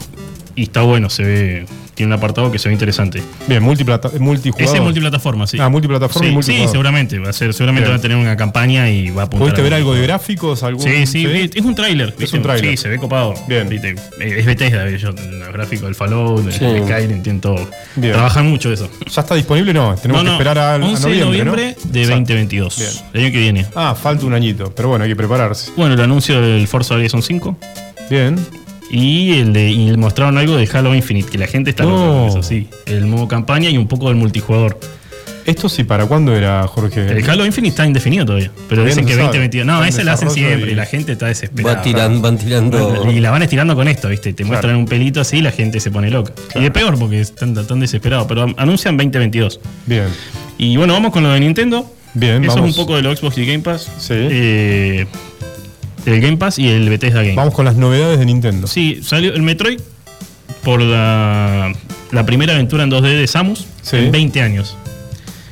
y está bueno, se ve. Tiene un apartado que se ve interesante. Bien, multiplata multijugador. Ese es multiplataforma, sí. Ah, multiplataforma y sí, multijugador. Sí, seguramente. Va a ser, seguramente Bien. va a tener una campaña y va a apuntar. ¿Pudiste a ver algo de gráficos? Algún, Sí, sí, es un tráiler. ¿viste? un tráiler. Sí, se ve copado. Bien. ¿viste? Es Bethesda, ellos, los gráficos del Fallout, del Skyrim, tienen todo. Bien. Trabajan mucho eso. ¿Ya está disponible? No, tenemos no, que esperar a, a 11 noviembre, de noviembre ¿no? de Exacto. 2022. Bien. El año que viene. Ah, falta un añito, pero bueno, hay que prepararse. Bueno, el anuncio del Forza Horizon 5 Bien. Y el de y mostraron algo de Halo Infinite, que la gente está No. loca con eso, sí. El modo campaña y un poco del multijugador. Esto sí, ¿para cuándo era, Jorge? El Halo Infinite está indefinido todavía, pero Todavía dicen no que se sabe. 2022. No, ese lo hacen siempre y- y la gente está desesperada. Va tiran- van tirando. Y la van estirando con esto, ¿viste? Te muestran un pelito así y la gente se pone loca. Y es peor porque están tan desesperados, pero anuncian 2022. Bien. Y bueno, vamos con lo de Nintendo. Bien, Eso vamos. es un poco de lo Xbox y Game Pass. Sí. Eh, el Game Pass y el Bethesda Game. Vamos con las novedades de Nintendo. Sí, salió el Metroid por la, la primera aventura en 2D de Samus Sí. en 20 años.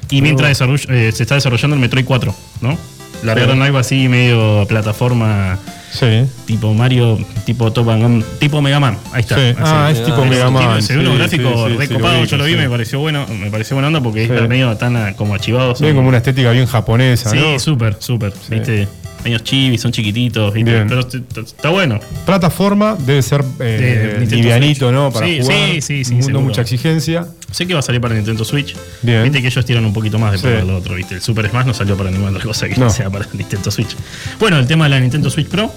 Y mientras desarroll- eh, se está desarrollando el Metroid 4, ¿no? Largaron algo así medio plataforma Sí. tipo Mario, tipo Top Gun, tipo Mega Man. Ahí está. Sí. así. Ah, es tipo Ah, Mega Man. Se ve unos sí, gráficos sí, sí, sí, recopados, lo yo lo vi, sí. me pareció bueno, me pareció buena onda porque Sí. está medio tan ah, como archivado. Tiene como una estética bien japonesa, Sí, ¿no? súper, súper. Viste, medio chivis, son. Bien. pero est- est- está bueno. Plataforma debe ser eh, De livianito. ¿no? Para Sí, jugar. sí, sí, sí, No seguro. mucha exigencia. Sé que va a salir para Nintendo Switch. Bien. Viste que ellos tiran un poquito más de Sí. para lo otro, ¿viste? El Super Smash no salió para ninguna otra cosa que no sea para Nintendo Switch. Bueno, el tema de la Nintendo Switch Pro,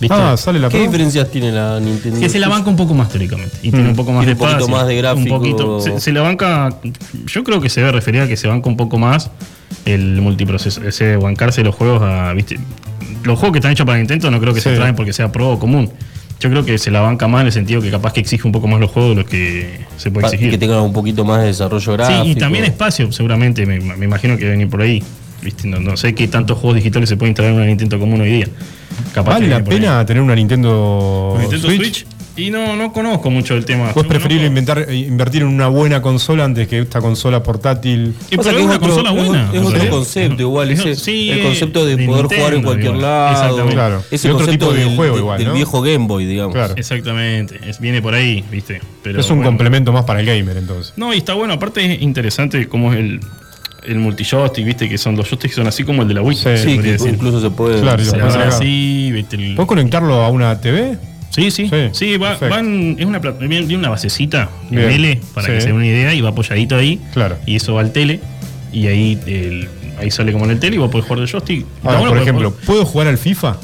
¿viste? Ah, sale la ¿Qué Pro. diferencias tiene la Nintendo? que se la banca un poco más teóricamente. Y tiene un poco más Tiene de un poquito espacio, más de gráfico. Un poquito. Se, se la banca. Yo creo que se debe referir a que se banca un poco más el multiproceso. Ese bancarse los juegos a. ¿viste? Los juegos que están hechos para Nintendo no creo que Sí. se traen porque sea pro o común. Yo creo que se la banca más en el sentido que capaz que exige un poco más los juegos de lo que se puede Pa- exigir. Que tengan un poquito más de desarrollo gráfico. Sí, y también espacio, seguramente. Me, me imagino que debe venir por ahí. ¿Viste? No, no sé qué tantos juegos digitales se pueden instalar en una Nintendo común hoy día. Capaz ¿Vale la ahí. pena tener una Nintendo, ¿Con Nintendo Switch? Switch? Y no, no conozco mucho el tema. ¿O es preferible inventar, invertir en una buena consola antes que esta consola portátil? Y es una otro- consola buena. Es otro concepto, igual. Es- ese- sí, el concepto de, de poder jugar en cualquier igual. lado. Exactamente. Claro. Ese otro tipo de videojuego del- igual, del ¿no? viejo Game Boy, digamos. Claro. Exactamente, es- viene por ahí, ¿viste? Pero, es un bueno. complemento más para el gamer, entonces. No, y está bueno, aparte es interesante cómo es el, el multijoystick, ¿viste? Que son los joysticks son así como el de la Wii. Sí. Sí, que decir. incluso se puede. Claro, Se así, ¿viste? El- ¿Puedes conectarlo a una TV? Sí, sí. Sí, Sí, va- van, es una, viene una basecita en Bien, L para sí. que se dé una idea y va apoyadito ahí. Claro. Y eso va al tele. Y ahí el- ahí sale como en el tele y vos podés jugar del joystick. Está Ahora, bueno por ejemplo, ¿puedo jugar al FIFA?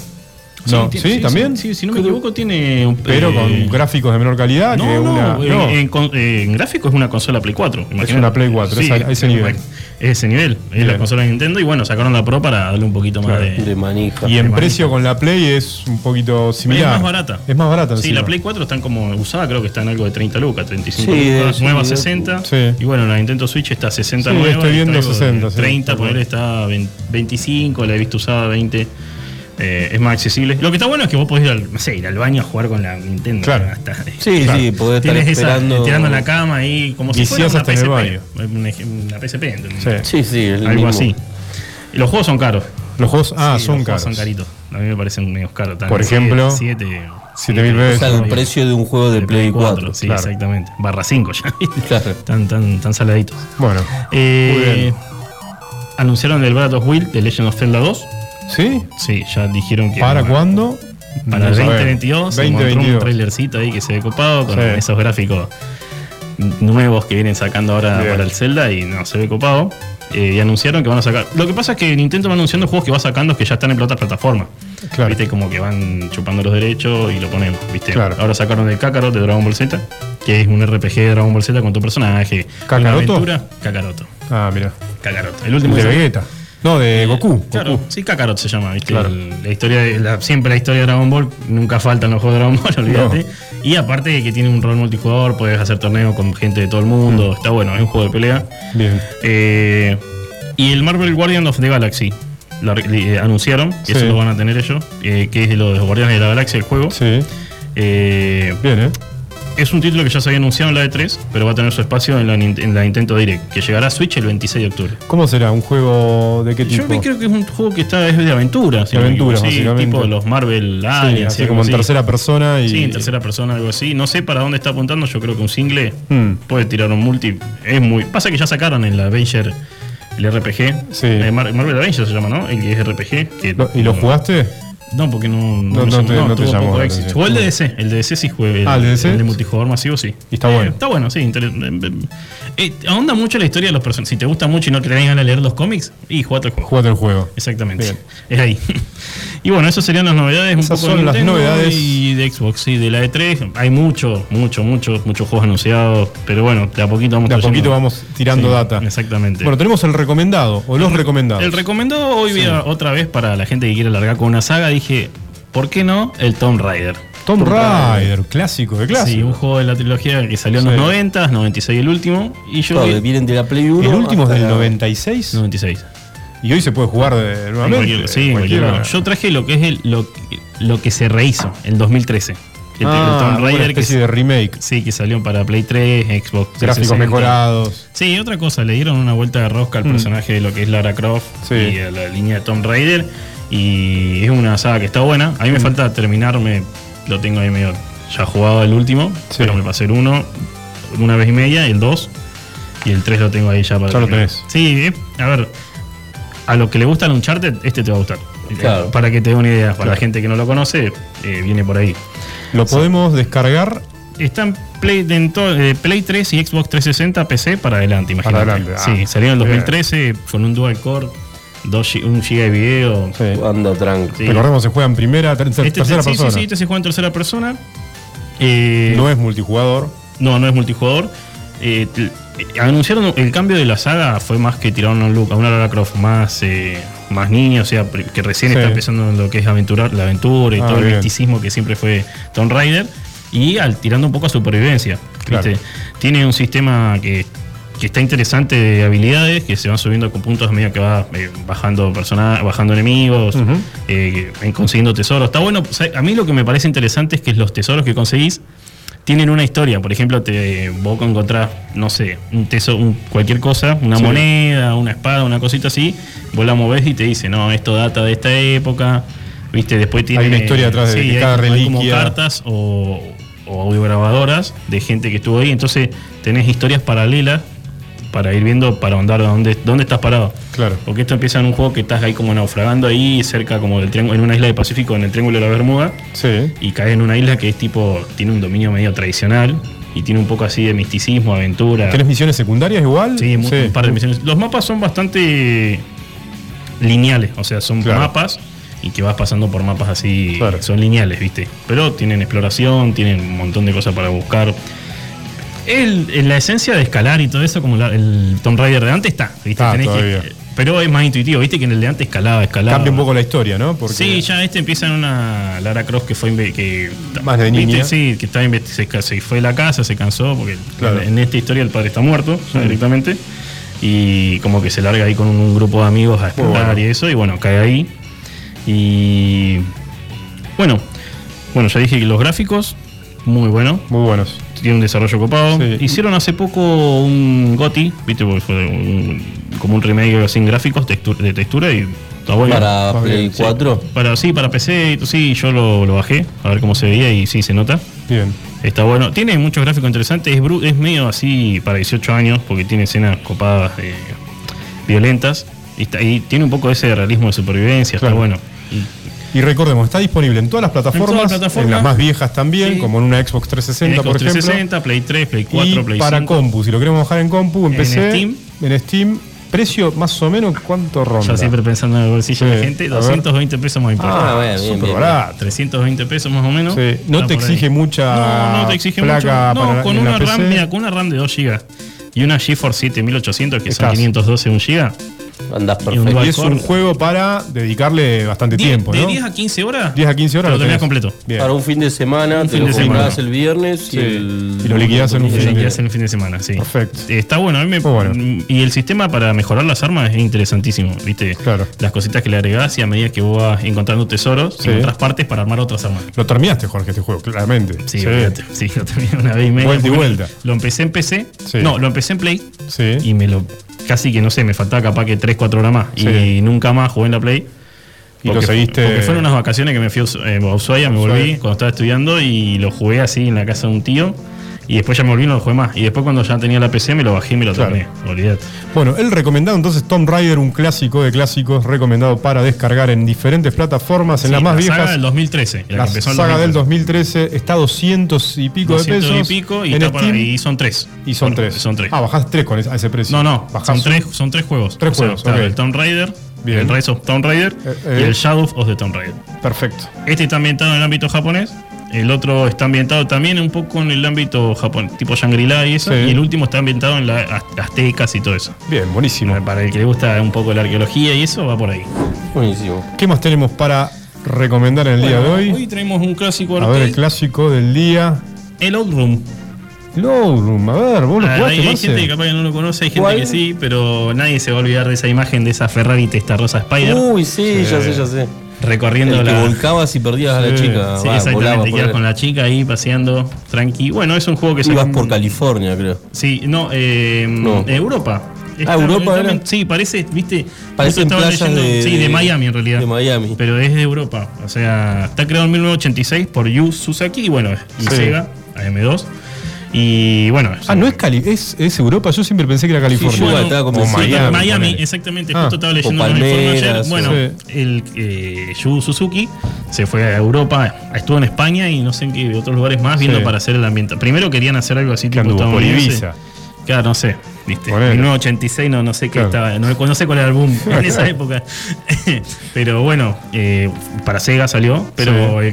No, tiene- ¿sí? ¿También? Sí, si no me equivoco, tiene un. Pero eh, con gráficos de menor calidad No, que no, una. eh, no. En, con- eh, en gráfico es una consola Play 4. imagínate. una Play 4, es a- a ese eh, nivel. Es ese nivel. Es Bien. la consola de Nintendo y bueno, sacaron la Pro para darle un poquito más Claro. de. De manija. Y en manija. precio con la Play es un poquito similar. Es más barata. Es más barata. Sí, encima. la Play 4 están como usada, creo que está en algo de 30 lucas, 35 Sí, lucas, sí, nueva sí. 60. Sí. Y bueno, la Nintendo Switch está 60 Sí, nueva. estoy viendo algo de 60, sí, 30, tal por él está 20 25, la he visto usada 20. Eh, es más accesible. Lo que está bueno es que vos podés ir al, no sé, ir al baño a jugar con la Nintendo. Claro. Hasta- Sí, Claro. sí, podés estar Tienes esa, esperando. tirando en la cama ahí, como si fuera una en el PSP. Una, PSP, ¿entendés? Sí. Sí, el Algo mismo. así. Y los juegos son caros. Los juegos, ah, Sí, son los juegos caros. Son caritos. A mí me parecen medio caros. Por ejemplo, 7 7.000 O pesos. sea, el precio de un juego de, Play 4. Sí, claro. exactamente. Barra 5 ya. Claro. Tan, tan, tan saladitos. Bueno, Eh, Muy bien. Anunciaron el Breath of Will de Legend of Zelda 2. ¿Sí? Sí, ya dijeron que. ¿Para cuándo? Para No el sabemos. 2022. se mostró 2022. un trailercito ahí que se ve copado con Sí. esos gráficos nuevos que vienen sacando ahora Bien. para el Zelda y no, se ve copado. Eh, y anunciaron que van a sacar. Lo que pasa es que Nintendo va anunciando juegos que va sacando que ya están en otras plataformas. Claro. Viste, como que van chupando los derechos y lo ponemos. ¿viste? Claro. Ahora sacaron el Kakarot de Dragon Ball Z, que es un RPG de Dragon Ball Z con tu personaje. una ¿Kakaroto? aventura. Kakaroto. Ah, mira. Kakaroto. El El último de Vegeta. No, de Goku. Claro, Goku. sí, Kakarot se llama, ¿viste? Claro. La historia de, la- siempre la historia de Dragon Ball, nunca faltan los juegos de Dragon Ball, olvídate. Y aparte de que tiene un rol multijugador, puedes hacer torneos con gente de todo el mundo, Mm. está bueno, es un juego de pelea. Bien. Eh, y el Marvel Guardian of the Galaxy, lo le- anunciaron, que Sí. eso lo van a tener ellos, eh, que es de los Guardianes de la Galaxia, el juego. Sí. Eh, Bien, ¿eh? Es un título que ya se había anunciado en la E3, pero va a tener su espacio en la, en la Nintendo Direct, que llegará a Switch el 26 de octubre. ¿Cómo será? ¿Un juego de qué tipo? Yo creo que es un juego que está es de aventura. si De aventuras, sí, básicamente. tipo los Marvel Sí, Aliens. así y algo como en así. tercera persona y. Sí, en tercera persona, algo así. No sé para dónde está apuntando. Yo creo que un single Hmm. puede tirar un multi. Es muy. Pasa que ya sacaron el Avenger, el RPG. Sí. Eh, Mar- Marvel Avenger se llama, ¿no? El que es RPG. Que, ¿Y lo jugaste? No, porque no. No- no no te tuvo llamó poco la éxito. atención. O el de DC. El de DC sí juegue. El, Ah, ¿el de DC? el de multijugador masivo sí. Y está Eh, bueno. Está bueno, sí. eh, eh, ahonda mucho la historia de los personajes. Si te gusta mucho y no te tenés ganas de leer los cómics, y jugate el juego. Jugate el juego. Exactamente. Es ahí. y bueno, esas serían las novedades un Esas son las novedades. y de Xbox, sí, de la E3. Hay mucho, mucho, mucho, muchos juegos anunciados, pero bueno, de a poquito vamos De a poquito vamos tirando data. Exactamente. Bueno, tenemos el recomendado o los recomendados. el recomendado hoy otra vez para la gente que quiere largar con una saga, dije, ¿por qué no? El Tomb Raider. Tomb Raider, clásico de clásico. Sí, un juego de la trilogía que salió en Sí. los 90, 96 el último, y yo Claro, vi- vienen de la Play 1. el último es hasta del la- 96 96. y hoy se puede jugar de, En nuevamente. cualquier- sí, en cualquier Cualquiera. lado. Yo traje lo que es el, lo, lo que se rehizo en 2013. El, el Ah, Tomb una Raider que, especie de remake. sí, que salió para Play 3, Xbox. Gráficos 360. mejorados. Sí, otra cosa, le dieron una vuelta de rosca al Mm. personaje de lo que es Lara Croft Sí. y a la línea de Tomb Raider. Y es una saga que está buena. A mí Mm. me falta terminarme, lo tengo ahí medio ya jugado el último, Sí. pero me pasé el 1 una vez y media, el 2 y el 3 lo tengo ahí ya para Ya lo tenés. Sí, eh, a ver, a lo que le gusta el Uncharted, este te va a gustar. Claro. Para que te dé una idea, para Claro. la gente que no lo conoce, eh, viene por ahí. Lo podemos descargar Está en Play, en to- eh, Play 3 y Xbox 360 PC para adelante, imagínate. adelante, ah. sí, salió en el Bien. 2013 con un dual core, 2 gi- un giga de video. Sí. Anda tranqui. Sí. Recordemos, se juega en primera, ter- ter- Este- tercera sí, persona. Sí, sí, este se juega en tercera persona. Eh, No es multijugador. no, no es multijugador. Eh, anunciaron el cambio de la saga, fue más que tiraron a un look, a una Lara Croft más, eh, más niña, o sea, que recién Sí. está empezando en lo que es aventurar, la aventura y Ah, todo el misticismo que siempre fue Tomb Raider, y al, tirando un poco a supervivencia. Claro. ¿viste? Tiene un sistema que, que está interesante de habilidades, que se van subiendo con puntos a medida que va eh, bajando persona, bajando enemigos, eh, en consiguiendo tesoros. Está bueno, o sea, a mí lo que me parece interesante es que los tesoros que conseguís tienen una historia. Por ejemplo, te, vos encontrás, no sé, un tesoro, un- cualquier cosa, una Sí. moneda, una espada, una cosita así, vos la movés y te dice, no, esto data de esta época. Viste, después tiene. una historia detrás de- de hay cada como- hay como reliquia. cartas o, o audiograbadoras de gente que estuvo ahí. Entonces tenés historias paralelas para ir viendo para andar dónde, dónde estás parado. Claro. Porque esto empieza en un juego que estás ahí como naufragando ahí cerca como del triángulo, en una isla del Pacífico, en el Triángulo de la Bermuda, Sí. y caes en una isla que es tipo, tiene un dominio medio tradicional y tiene un poco así de misticismo, aventura. ¿Tenés misiones secundarias igual? Sí, mu- un par de misiones. Los mapas son bastante lineales, o sea, son Claro. mapas y que vas pasando por mapas así, Claro. son lineales, ¿viste? Pero tienen exploración, tienen un montón de cosas para buscar. El, en la esencia de escalar y todo eso, como la- el Tomb Raider de antes está, ¿viste? Está Tenés que- pero es más intuitivo, viste que en el de antes escalaba, escalaba. Cambia un poco la historia, ¿no? Porque Sí, ya este empieza en una Lara Croft que fue que Más de ¿viste? niña. Sí, que estaba se, se fue de la casa, se cansó porque Claro. en, en esta historia el padre está muerto ya directamente y como que se larga ahí con un, grupo de amigos a explorar bueno. y eso y bueno, cae ahí y bueno, bueno, ya dije que los gráficos muy bueno, Muy buenos. tiene un desarrollo copado. Sí. Hicieron hace poco un GOTI, ¿viste? Porque fue un- como un remake sin gráficos de textura y está bueno. Para Está Play bien, Sí. 4. Para, sí, para PC, y- sí, yo lo, lo bajé a ver cómo se veía y sí, se nota. Bien. Está bueno. Tiene muchos gráficos interesantes. Es, bru- es medio así para 18 años porque tiene escenas copadas eh, violentas. Y, está- y tiene un poco ese realismo de supervivencia. Claro. Está bueno. Y- Y recordemos, está disponible en todas las plataformas, en, las plataformas. las más viejas también, Sí. como en una Xbox 360, Xbox por ejemplo. 360, Play 3, Play 4, y Play para 5. compu, si lo queremos bajar en compu, en, En PC, Steam. en Steam, precio más o menos, ¿cuánto ronda? Ya siempre pensando en el bolsillo de la gente, a ver. 220 pesos más importante. Ah, bueno, bien, súper bien, barato. 320 pesos más o menos. Sí, no te exige ahí. mucha no, no te exige placa mucho. No, para- con una, RAM, mira, con una RAM de 2 GB y una GeForce 7800 que Estás. son 512 un GB. Andás perfecto. Y es un juego para dedicarle bastante tiempo, de ¿no? 10 a 15 horas. 10 a 15 horas Te lo tenés. tenés completo. Bien. Para un fin de semana, Un te fin lo de comprás semana. el viernes Sí. y, el, Y lo liquidás en un fin de- que hacer un fin de semana, sí. Perfecto. Eh, Está bueno, a mí me, bueno. y el sistema para mejorar las armas es interesantísimo, ¿viste? Claro. Las cositas que le agregás y a medida que vos vas encontrando tesoros, Sí. encontrás partes para armar otras armas. Lo terminaste, Jorge, este juego, claramente. Sí, olvídate. sí, lo terminé una vez y media. Vuelta y vuelta. Lo empecé en PC. Sí. No, lo empecé en Play. Sí. Y me lo. Casi que no sé, me faltaba capaz que 3, 4 horas más. Sí. Y nunca más jugué en la Play. Y lo Porque- seguiste- Porque fueron unas vacaciones que me fui a Us- a Ushuaia, me volví cuando estaba estudiando y lo jugué así en la casa de un tío. Y después ya me y no lo jugué más. Y después cuando ya tenía la PC me lo bajé y me lo Claro. terminé. Bueno, el recomendado entonces Tomb Raider, un clásico de clásicos, recomendado para descargar en diferentes plataformas, en Sí, las más la viejas. saga del 2013. La, La que saga del 2013. 2013 está a 200 y pico 200 de pesos. y pico y, en está para- Steam, y son tres. y son tres. Son tres. Ah, bajás tres con ese- a ese precio. No, no, Bajás son tres, son tres juegos. Tres juegos, está el Tomb Raider, Bien. el Rise of Tomb Raider Eh, y eh. el Shadow of the Tomb Raider. Perfecto. Este está ambientado en el ámbito japonés, el otro está ambientado también un poco en el ámbito japonés, tipo Shangri-La y eso, Sí. y el último está ambientado en las aztecas y todo eso. Bien, buenísimo. Para el que le gusta un poco la arqueología y eso, va por ahí. Buenísimo. ¿Qué más tenemos para recomendar en el día de hoy? Hoy traemos un clásico A ver, el clásico del día. el Outroom. Lowroom, a ver, vos lo Ah, jugaste, hay, hay gente que capaz que no lo conoce, hay gente ¿Cuál? que sí, pero nadie se va a olvidar de esa imagen de esa Ferrari Testarossa Spider Uy, sí, ya sé, ya sé. Recorriendo El que la. volcabas y perdías a la Sí. chica. Sí, va, exactamente, te quedas con la chica ahí paseando tranqui. Bueno, es un juego que se Ibas por California, creo. Sí, no, eh, No. Europa. Ah, ¿Europa era? Sí, parece, viste. Playas leyendo- de- Sí, de Miami en realidad. de Miami. Pero es de Europa. O sea, está creado en 1986 por Yu Susaki y bueno, y Sí. Sega, AM2. Y bueno. Ah, no es Cali, es, es Europa. Yo siempre pensé que era California. yo igual estaba o convencido. Miami. Miami, exactamente. Ah, justo estaba leyendo un informe ayer. Bueno, sí. el eh, Yu Suzuki se fue a Europa, estuvo en España y no sé en qué otros lugares más viendo Sí. para hacer el ambiente. Primero querían hacer algo así tipo por. Ibiza. Claro, no sé, viste. Ponele. 1986 no, no sé qué Claro. estaba, no, no sé cuál era el boom en esa época. pero bueno, eh, para Sega salió, pero eh,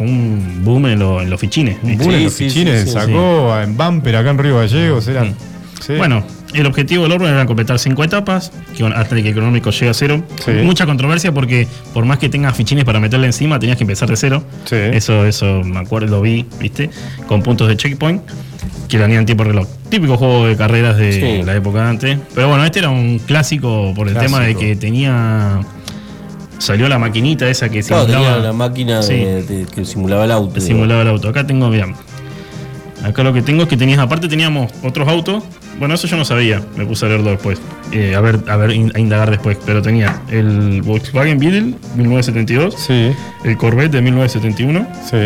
fue un boom en, lo- en los fichines. Un boom en los sí, fichines, sí, sí, sacó en Bumper acá en Río Gallegos. Eran, sí. Bueno, el objetivo del Orban era completar cinco etapas, que hasta que el cronómico llegue a cero. Sí. Mucha controversia porque por más que tengas fichines para meterle encima, tenías que empezar de cero. Sí. Eso, eso me acuerdo, lo vi, ¿viste? Con puntos de checkpoint que venían en tiempo reloj. Típico juego de carreras de Sí. la época de antes. Pero bueno, este era un clásico por el Clásico. tema de que tenía. Salió la maquinita esa que Claro, simulaba, la máquina Sí. de, de- que simulaba el auto. que simulaba el auto. Acá tengo, mirá. Acá lo que tengo es que tenías, aparte teníamos otros autos. Bueno, eso yo no sabía, me puse a leerlo después. Eh, a ver, a ver, a indagar después. Pero tenía el Volkswagen Beetle 1972, Sí, el Corvette de 1971, sí.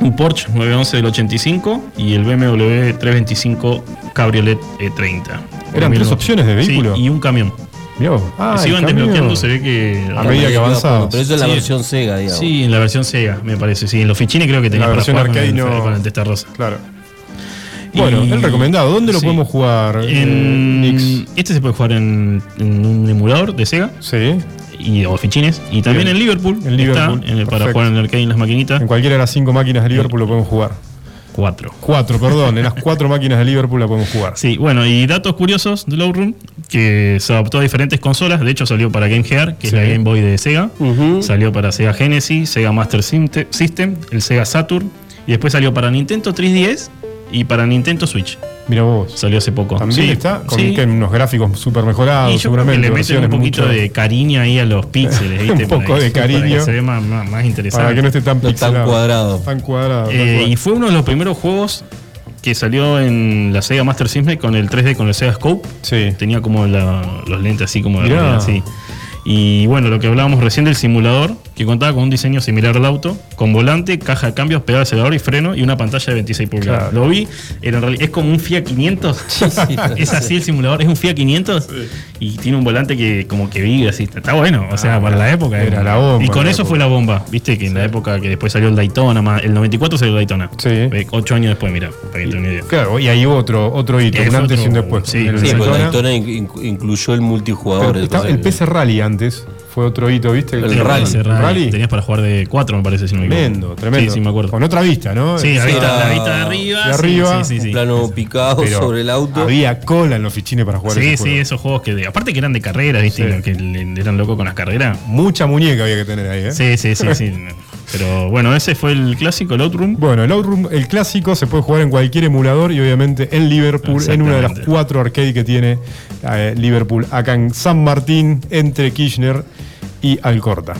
un Porsche 911 del 85 y el BMW 325 Cabriolet E30. Eran tres opciones de Sí, vehículo. y un camión. Vos. Ah, se iban desbloqueando, se ve que. A medida que avanzabas. Pero eso es la Sí. versión Sega, digamos. Sí, en la versión Sega, me parece. Sí, en los fichines creo que tenía La para versión arcade no- con el Testarossa. Claro. Bueno, Y- el recomendado. ¿Dónde lo sí. podemos jugar? eh, En- Nix? este se puede jugar en, en un emulador de Sega Sí, y, o fichines. Y también Bien. en Liverpool. En Liverpool, Está, en el- para jugar en el arcade en las maquinitas. en cualquiera de las cinco máquinas de Liverpool lo podemos jugar. 4. Cuatro, perdón. En las cuatro máquinas de Liverpool la podemos jugar. Sí, bueno, y datos curiosos de Room que se adaptó a diferentes consolas. De hecho, salió para Game Gear, que Sí. es la Game Boy de Sega. Salió para Sega Genesis, Sega Master System, el Sega Saturn. Y después salió para Nintendo 3DS y para Nintendo Switch. Mira vos. Salió hace poco. También Sí, está con sí. que unos gráficos súper mejorados, Y yo creo que seguramente. le meten un poquito mucho- de cariño ahí a los píxeles, ¿viste? Un poco Para de para que cariño. se ve más, más- más interesante. Para que no esté tan No tan cuadrado. Tan cuadrado. Eh, cual. y fue uno de los primeros juegos que salió en la Sega Master System con el 3D, con el Sega Scope. Sí. Tenía como la- los lentes así como de así. Y bueno, lo que hablábamos recién del simulador, que contaba con un diseño similar al auto, con volante, caja de cambios, pedal de acelerador y freno y una pantalla de 26 pulgadas. Claro. Lo vi, era en realidad, es como un Fiat 500. es así el simulador, es un Fiat 500 y tiene un volante que como que vibra así. Está bueno, o sea, Ah, para la época. era la bomba Y con eso época. fue la bomba, viste, que en la época que después salió el Daytona, más- el 94 salió el Daytona. Sí. Eh, Ocho años después, mira, para que te una idea. Claro, y ahí hubo otro, otro hito, un antes y un después. sí, el Sí, Daytona. Daytona in- in- incluyó el multijugador. Estaba- el PC Rally antes fue otro hito, ¿viste? El rally. Tenías para jugar de 4, me parece, si no me equivoco. Tremendo, tremendo. Sí, sí, me acuerdo. Con otra vista, ¿no? Sí, la Sí, vista, la vista de arriba. de arriba, Sí, sí, sí. Un plano picado pero sobre el auto. Había cola en los fichines para jugar Sí, ese sí, juego. esos juegos que. de- aparte que eran de carreras, ¿viste? Sí. Que eran locos con las carreras. Mucha muñeca había que tener ahí, ¿eh? Sí, sí, sí, sí. Pero bueno, ese fue el clásico, el Outroom. Bueno, el Outroom, el clásico, se puede jugar en cualquier emulador y obviamente en Liverpool, en una de las cuatro arcade que tiene eh, Liverpool, acá en San Martín, entre Kirchner y Alcorta.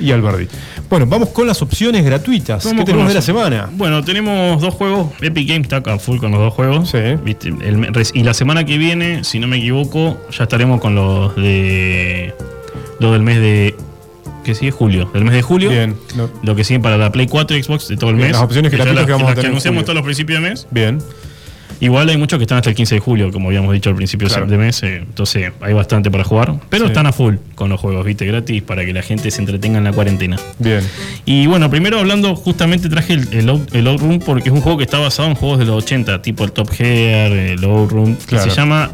Y Alberdi. Bueno, vamos con las opciones gratuitas. ¿Qué tenemos de la semana? Bueno, tenemos dos juegos. Epic Games está a full con los dos juegos. Sí. y la semana que viene, si no me equivoco, ya estaremos con los de. Los del mes de. ¿Qué sigue? Julio. Del mes de julio. Bien, no- Lo que siguen para la Play 4 y Xbox de todo el Bien, mes. las opciones ya gratuitas las- que vamos a tener en anunciamos todos los principios de mes. Bien. Igual hay muchos que están hasta el 15 de julio, como habíamos dicho al principio Claro. de mes. eh, entonces hay bastante para jugar. Pero Sí. están a full con los juegos, viste, gratis para que la gente se entretenga en la cuarentena. Bien. Y bueno, primero hablando, justamente traje el, el, Out- el Outroom porque es un juego que está basado en juegos de los 80, tipo el Top Gear, el Outroom, que Claro. se llama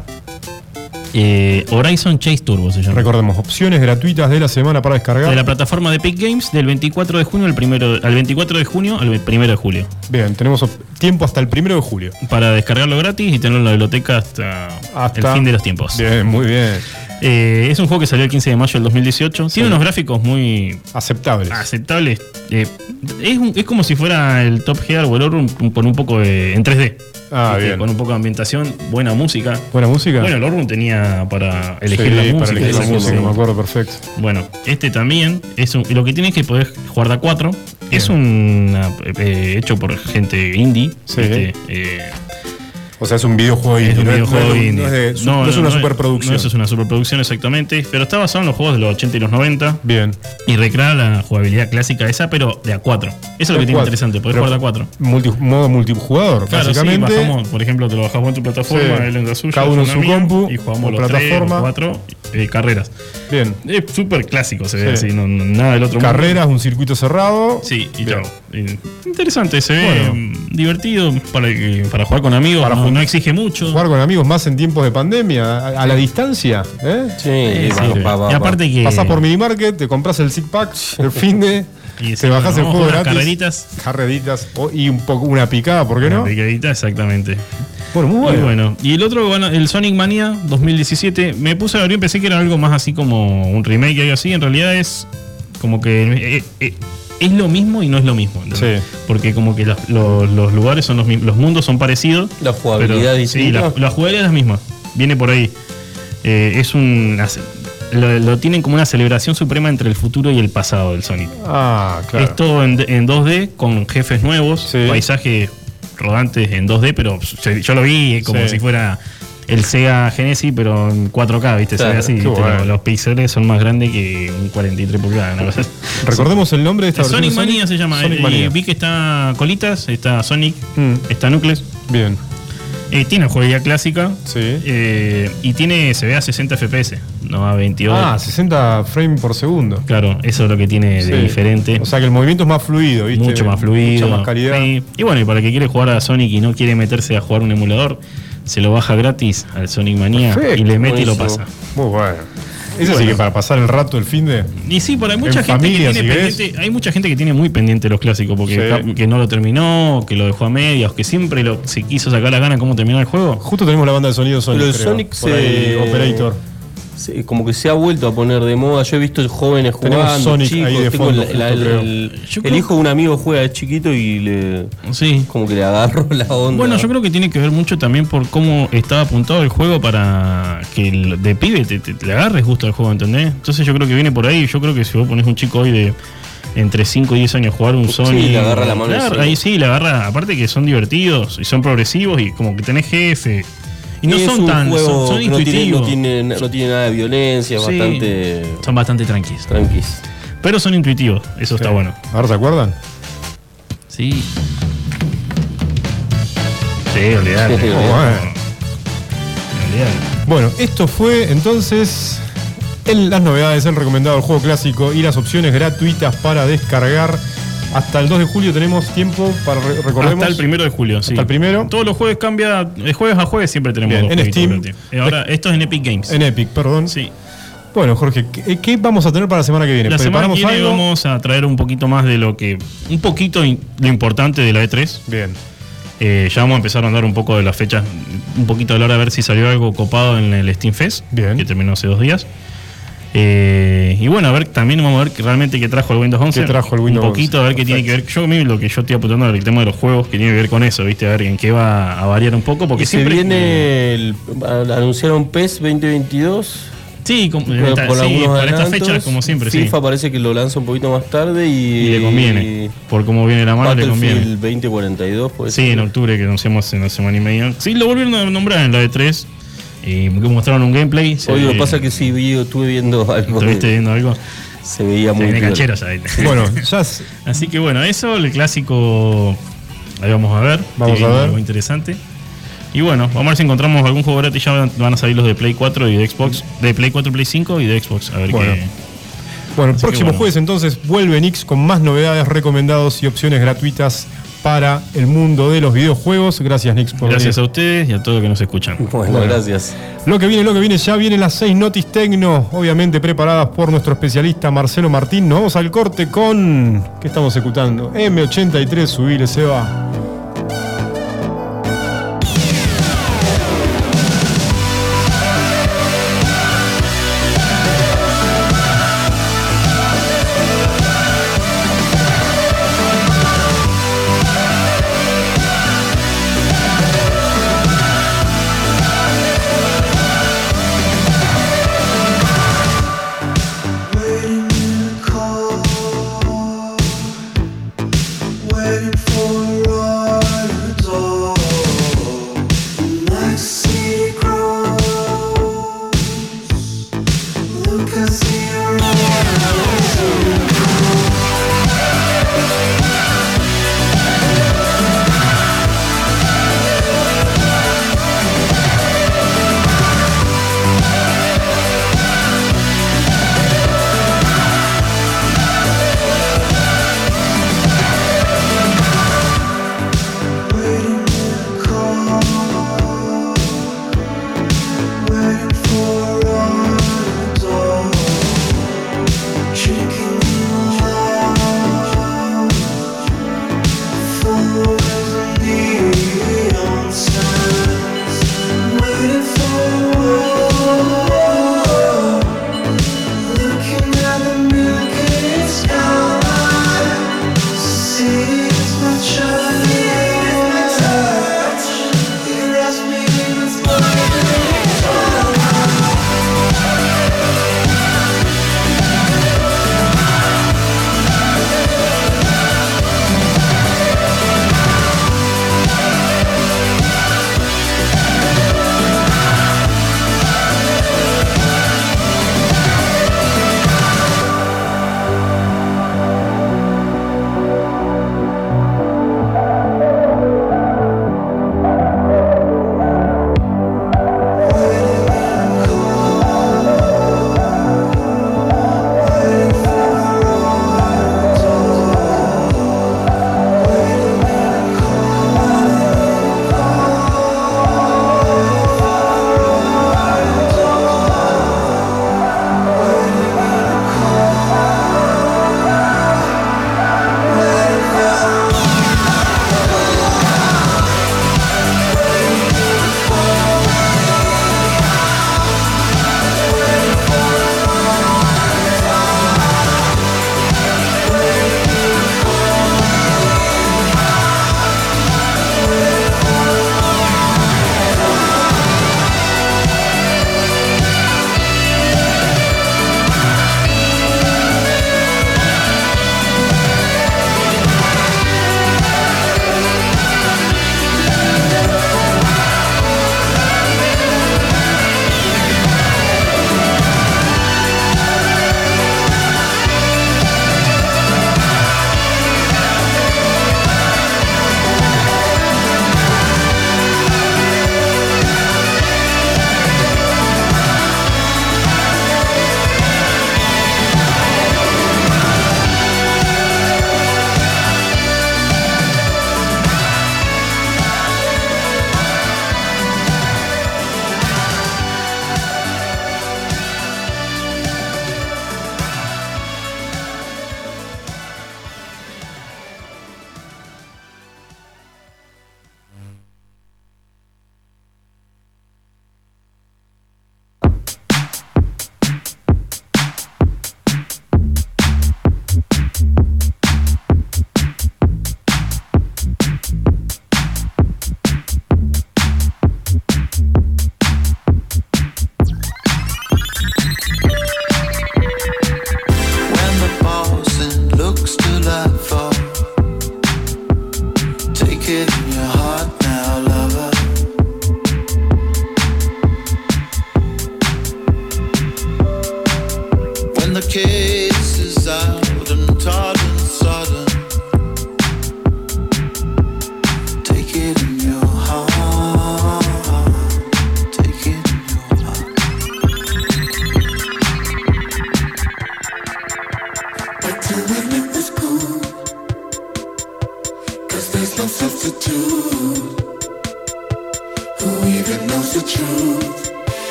eh, Horizon Chase Turbo. Se llama. Recordemos, opciones gratuitas de la semana para descargar. De la plataforma de Epic Games del 24 de junio al, primero, al 24 de junio al 1 de julio. Bien, tenemos tiempo hasta el primero de julio. Para descargarlo gratis y tenerlo en la biblioteca hasta, Hasta el fin de los tiempos. Bien, muy bien. Eh, es un juego que salió el 15 de mayo del 2018. Tiene unos gráficos muy Aceptables. aceptables. Eh, es, un- es como si fuera el Top Gear o el con un poco de, en 3D. Ah, bien. Con un poco de ambientación, buena música. Buena música. Bueno, el Outroom tenía para elegir Sí, la música. para elegir la música, me acuerdo perfecto. Bueno, este también es un- lo que tiene es que poder jugar de a 4. Es un hecho por gente indie. Sí. ¿viste? O sea, es un videojuego es indie, un no, videojuego no es, indie. no es de- su- no es una superproducción. No, eso es una superproducción exactamente. Pero está basado en los juegos de los 80 y los 90. Bien. Y recrea la jugabilidad clásica esa, pero de a 4. Eso es lo que tiene interesante, Pero jugar de a 4. multi- modo multijugador, Claro, básicamente. sí, bajamos, por ejemplo, te lo bajamos en tu plataforma, Sí. él en la suya, Cada uno en su mía, compu, y jugamos los plataforma. tres cuatro eh, carreras. Bien. Es súper clásico, se ve Sí. así, nada del otro mundo. Carreras, un circuito cerrado. Sí, y chao. Eh, Interesante, se ve Bueno. divertido para, para jugar con amigos, Para no, exige mucho. Jugar con amigos más en tiempos de pandemia, a, a la distancia. ¿eh? Sí, Eh, va, sí. va, va, y aparte que. Pasás por Minimarket, te compras el Zip Pack, el fin de. y te bajás el juego gratis. carreritas. Carreritas o- y un poco una picada, ¿por qué no? Picadita, exactamente. Bueno, muy Y bueno. bueno, y el otro, bueno, el Sonic Mania 2017, me puse a ver y pensé que era algo más así como un remake, algo así. En realidad es como que eh, eh, es lo mismo y no es lo mismo. Sí. Porque como que los, los- los lugares son los mismos, los mundos son parecidos. La jugabilidad pero, Sí, la, la jugabilidad es la misma. Viene por ahí. Eh, es un. Lo, lo tienen como una celebración suprema entre el futuro y el pasado del Sonic. Ah, claro. Es todo en, en 2D con jefes nuevos, Sí. paisajes rodantes en 2D, pero yo lo vi como Sí. si fuera el Sega Genesis, pero en 4K, ¿viste? Se ve así. bueno. Los, píxeles son más grandes que un 43 pulgadas. así. Recordemos el nombre de esta versión. Sonic Mania se llama. Sonic eh, Mania. vi que está Colitas, está Sonic, Mm. está Nucleus. Bien. Eh, tiene jugabilidad clásica. Sí. eh, y tiene, se ve a 60 FPS, no a 22. Ah, 60 frames por segundo. Claro, eso es lo que tiene de diferente. O sea que el movimiento es más fluido, ¿viste? mucho más fluido. Mucha más calidad. Sí. Y bueno, y para el que quiere jugar a Sonic y no quiere meterse a jugar un emulador, se lo baja gratis al Sonic Mania Perfecto, y le mete y lo pasa. Muy bueno. Ese sí que para pasar el rato, el fin de. Y sí, pero hay mucha En gente familia, que tiene pendiente, hay mucha gente que tiene muy pendiente los clásicos, porque Sí. que no lo terminó, que lo dejó a medias, que siempre lo, se quiso sacar la gana cómo terminar el juego. Justo tenemos la banda de sonido Sonic. Pero el creo, Sonic por ahí, Operator. Sí, como que se ha vuelto a poner de moda. Yo he visto jóvenes Tenemos jugando, Sonic chicos. ahí de tengo fondo, la- la- justo, creo. el, hijo de un amigo juega de chiquito y le Sí. como que le agarro la onda. Bueno, yo creo que tiene que ver mucho también por cómo estaba apuntado el juego para que el- de pibe te, te- te le agarres gusto al juego, ¿entendés? Entonces yo creo que viene por ahí. Yo creo que si vos pones un chico hoy de entre 5 y 10 años jugar un Sí, Sony. le agarra la mano. Ahí sí, le agarra. Aparte que son divertidos y son progresivos y como que tenés jefe. Y no son un tan. juego Son, son que no tiene, no, intuitivos. tiene, no tiene nada de violencia, Sí. bastante Son bastante tranquilos. tranquis. Pero son intuitivos. Eso está bueno. ¿Ahora se acuerdan? Sí. Sí, olvidate. Sí, Oh, bueno. Esto fue entonces el- las novedades, el recomendado del juego clásico y las opciones gratuitas para descargar. Hasta el 2 de julio tenemos tiempo para re- recordemos. Hasta el primero de julio, sí. Hasta el primero. Todos los jueves cambia. De jueves a jueves siempre tenemos Bien, dos en Steam. Eh, Ahora, esto es en Epic Games. En Epic, perdón. sí. Bueno, Jorge, ¿qué, qué vamos a tener para la semana que viene? La semana que ¿Preparamos viene algo? vamos a traer un poquito más de lo que. Un poquito in- lo importante de la E3. Bien. Eh, ya vamos a empezar a andar un poco de las fechas, un poquito a la hora de ver si salió algo copado en el Steam Fest, Bien. que terminó hace dos días. Eh, y bueno, a ver, también vamos a ver que realmente qué trajo el Windows 11. ¿Qué trajo el Windows Un poquito, a ver qué tiene que ver. Yo mí lo que yo estoy apuntando el tema de los juegos, que tiene que ver con eso, ¿viste? A ver en qué va a variar un poco, porque Y se siempre. viene el, anunciaron PES 2022 Sí, como- con, esta- con sí, algunos para estas fechas, como siempre, sí. FIFA parece que lo lanza un poquito más tarde y, Y le conviene. Por cómo viene la mano, le conviene. Battlefield 2042 pues Sí, en octubre que anunciamos en una semana y media. Sí, lo volvieron a nombrar en la E3. Y mostraron un gameplay. Hoy lo que pasa es que sí vi, estuve viendo algo ¿Estuviste viendo algo? se veía Se muy viene cancheros ahí. Bueno, ya Así que bueno, eso, el clásico. Ahí vamos a ver. Vamos a ver. Algo interesante. Y bueno, vamos a ver si encontramos algún juego gratis. Ya van- a salir los de Play 4 y de Xbox. De Play 4, Play 5 y de Xbox. A ver Bueno. qué. Bueno, el Así próximo bueno. jueves entonces vuelve Nix con más novedades, recomendados y opciones gratuitas para el mundo de los videojuegos. Gracias, Nix, por Gracias a ustedes y a todos los que nos escuchan. Bueno, gracias. Lo que viene, lo que viene, ya vienen las seis notis tecno, obviamente preparadas por nuestro especialista Marcelo Martín. Nos vamos al corte con. ¿Qué estamos ejecutando? M83, subile, se va.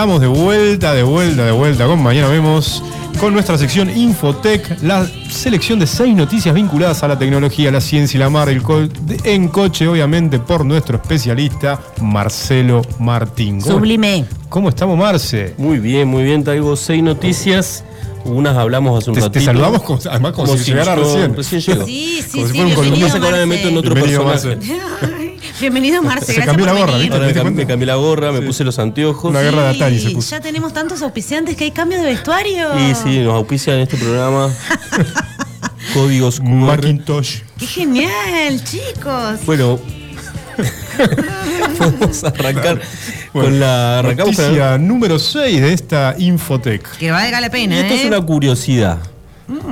estamos de vuelta, de vuelta, de vuelta con Mañana Vemos, con nuestra sección Infotech, la selección de seis noticias vinculadas a la tecnología, la ciencia y la mar, el co en coche, obviamente, por nuestro especialista Marcelo Martín. Sublime. ¿Cómo estamos, Marce? Muy bien, muy bien, traigo seis noticias. Unas hablamos hace un te, ratito. Te saludamos con, además como, como recién. recién. Sí, sí, sí. Bienvenido, Marce. Se cambió la gorra, venir. ¿viste? Ahora ¿Te me, cuenta? cam- me cambié la gorra, me puse los anteojos. Una guerra de Atari se puso. ya tenemos tantos auspiciantes que hay cambio de vestuario. Y sí, nos auspician en este programa. Códigos. Macintosh. ¡Qué genial, chicos! Bueno, vamos a arrancar Bueno, con la. Arrancamos con Noticia número 6 de esta Infotec. Que valga la Y pena, esto ¿eh? es una curiosidad.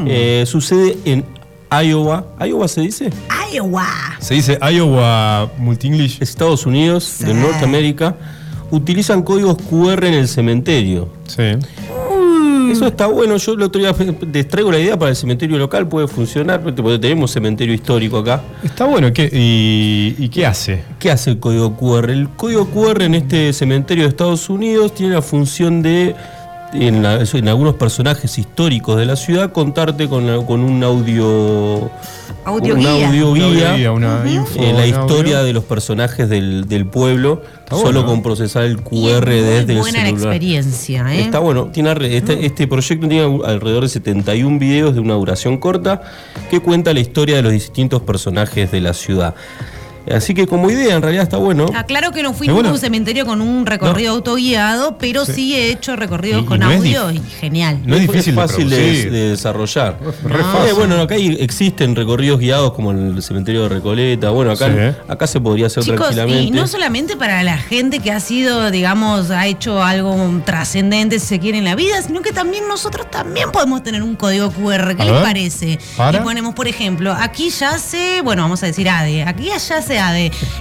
Eh, sucede en Iowa. ¿Iowa se dice? ¡Iowa! Se dice Iowa Multi-English. Estados Unidos, de Norteamérica. Utilizan códigos QR en el cementerio. Sí. Eso está bueno. Yo el otro día les traigo la idea para el cementerio local. Puede funcionar. Porque tenemos cementerio histórico acá. Está bueno. ¿qué, y, y qué hace? ¿Qué hace el código QR? El código QR en este cementerio de Estados Unidos tiene la función de, en, la- en algunos personajes históricos de la ciudad, contarte con, un audio. Audioguía. Una audioguía. Una info, eh, la un historia audio. de los personajes del, del pueblo, solo bueno. con procesar el Y es QR desde el buena la celular. experiencia, ¿eh? Está bueno, tiene este, este proyecto tiene alrededor de 71 videos de una duración corta que cuenta la historia de los distintos personajes de la ciudad. Así que como idea en realidad está bueno. Aclaro que no fui a bueno. un cementerio con un recorrido autoguiado, pero sí. he hecho recorridos Y- y con no es audio y genial. No es difícil de fácil de, desarrollar. Eh, bueno, acá hay- existen recorridos guiados como en el cementerio de Recoleta. Bueno, acá, Sí. acá se podría hacer Chicos, tranquilamente. y no solamente para la gente que ha sido, digamos, ha hecho algo trascendente, si se quiere, en la vida, sino que también nosotros también podemos tener un código QR. ¿Qué A les ver, parece? ¿para? Y ponemos, por ejemplo, aquí yace, bueno, vamos a decir ADE, aquí yace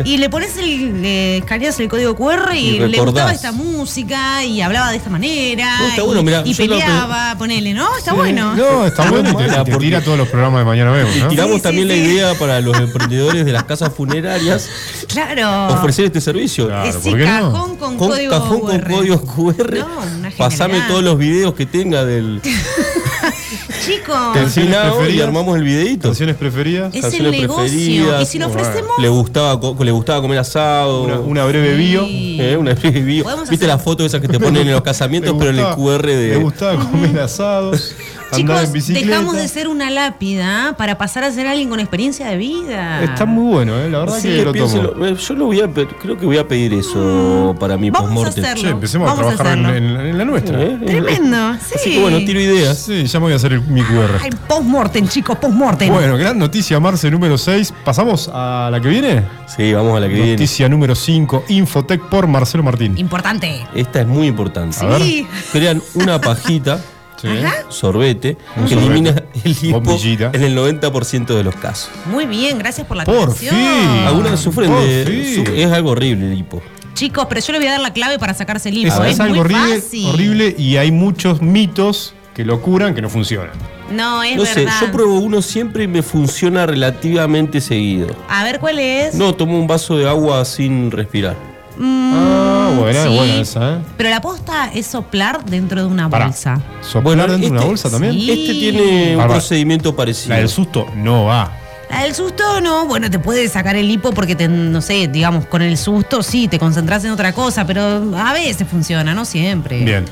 Y le pones el, le escaneas el código QR y, Y le gustaba esta música y hablaba de esta manera. No, está y, bueno, mirá, y yo lo- peleaba, ponele, ¿no? Está bueno. No, está No, bueno y te, mala, te porque- tira todos los programas de mañana vemos, tiramos Sí, sí, también la sí. idea para los emprendedores de las casas funerarias Claro. ofrecer este servicio. Claro, Ese ¿por qué no? cajón con, Con código cajón con QR. códigos QR. No, una Pasame todos los videos que tenga del Chicos, Canciones y preferidas. armamos el videito. Canciones preferidas. es el negocio. preferidas. Y si lo Bueno, ofrecemos. Le gustaba, le gustaba comer asado. Una, una breve bio. Sí. Eh, una bio. Podemos ¿Viste hacer- las fotos esas que te ponen en los casamientos, Le pero en el QR Le de. gustaba comer asados, en Chicos, bicicleta. dejamos de ser una lápida para pasar a ser alguien con experiencia de vida. Está muy bueno, ¿eh? La verdad Sí, que lo piénselo. tomo. Eh, Yo lo voy a, creo que voy a pedir eso para mi Mm. Vamos a postmortem. hacerlo. Che, empecemos a Vamos a trabajar en, hacerlo. en- en la nuestra. ¿Eh? Tremendo, sí. Así que bueno, tiro ideas. Sí, ya me voy a hacer el- mi QR. Ay, post-mortem, chicos, post-mortem. Bueno, gran noticia, Marce, número 6. ¿Pasamos a la que viene? Sí, vamos a la que viene. Noticia número 5, Infotec por Marcelo Martín. Importante. Esta es muy importante. A ver. Sí. Crean una pajita, Sí. sorbete, que elimina el hipo Bombillita. en el 90% de los casos. Muy bien, gracias por la Por aclaración. fin. Algunas sufren por de. fin. su- es algo horrible el hipo. Chicos, pero yo les voy a dar la clave para sacarse el hipo. es Es, algo horrible, fácil. horrible y hay muchos mitos que lo curan que no funcionan. No, es No sé, verdad. yo pruebo uno siempre y me funciona relativamente seguido. A ver cuál es. No, tomo un vaso de agua sin respirar. Ah, buena, sí. buena esa, ¿eh? Pero la posta es soplar dentro de una Pará. bolsa. ¿Soplar Bueno, dentro de una este- bolsa también? sí. Este tiene un procedimiento parecido. La del susto no va. La del susto no, bueno, te puede sacar el hipo porque te, no sé, digamos, con el susto sí, te concentras en otra cosa, pero a veces funciona, no siempre. Bien.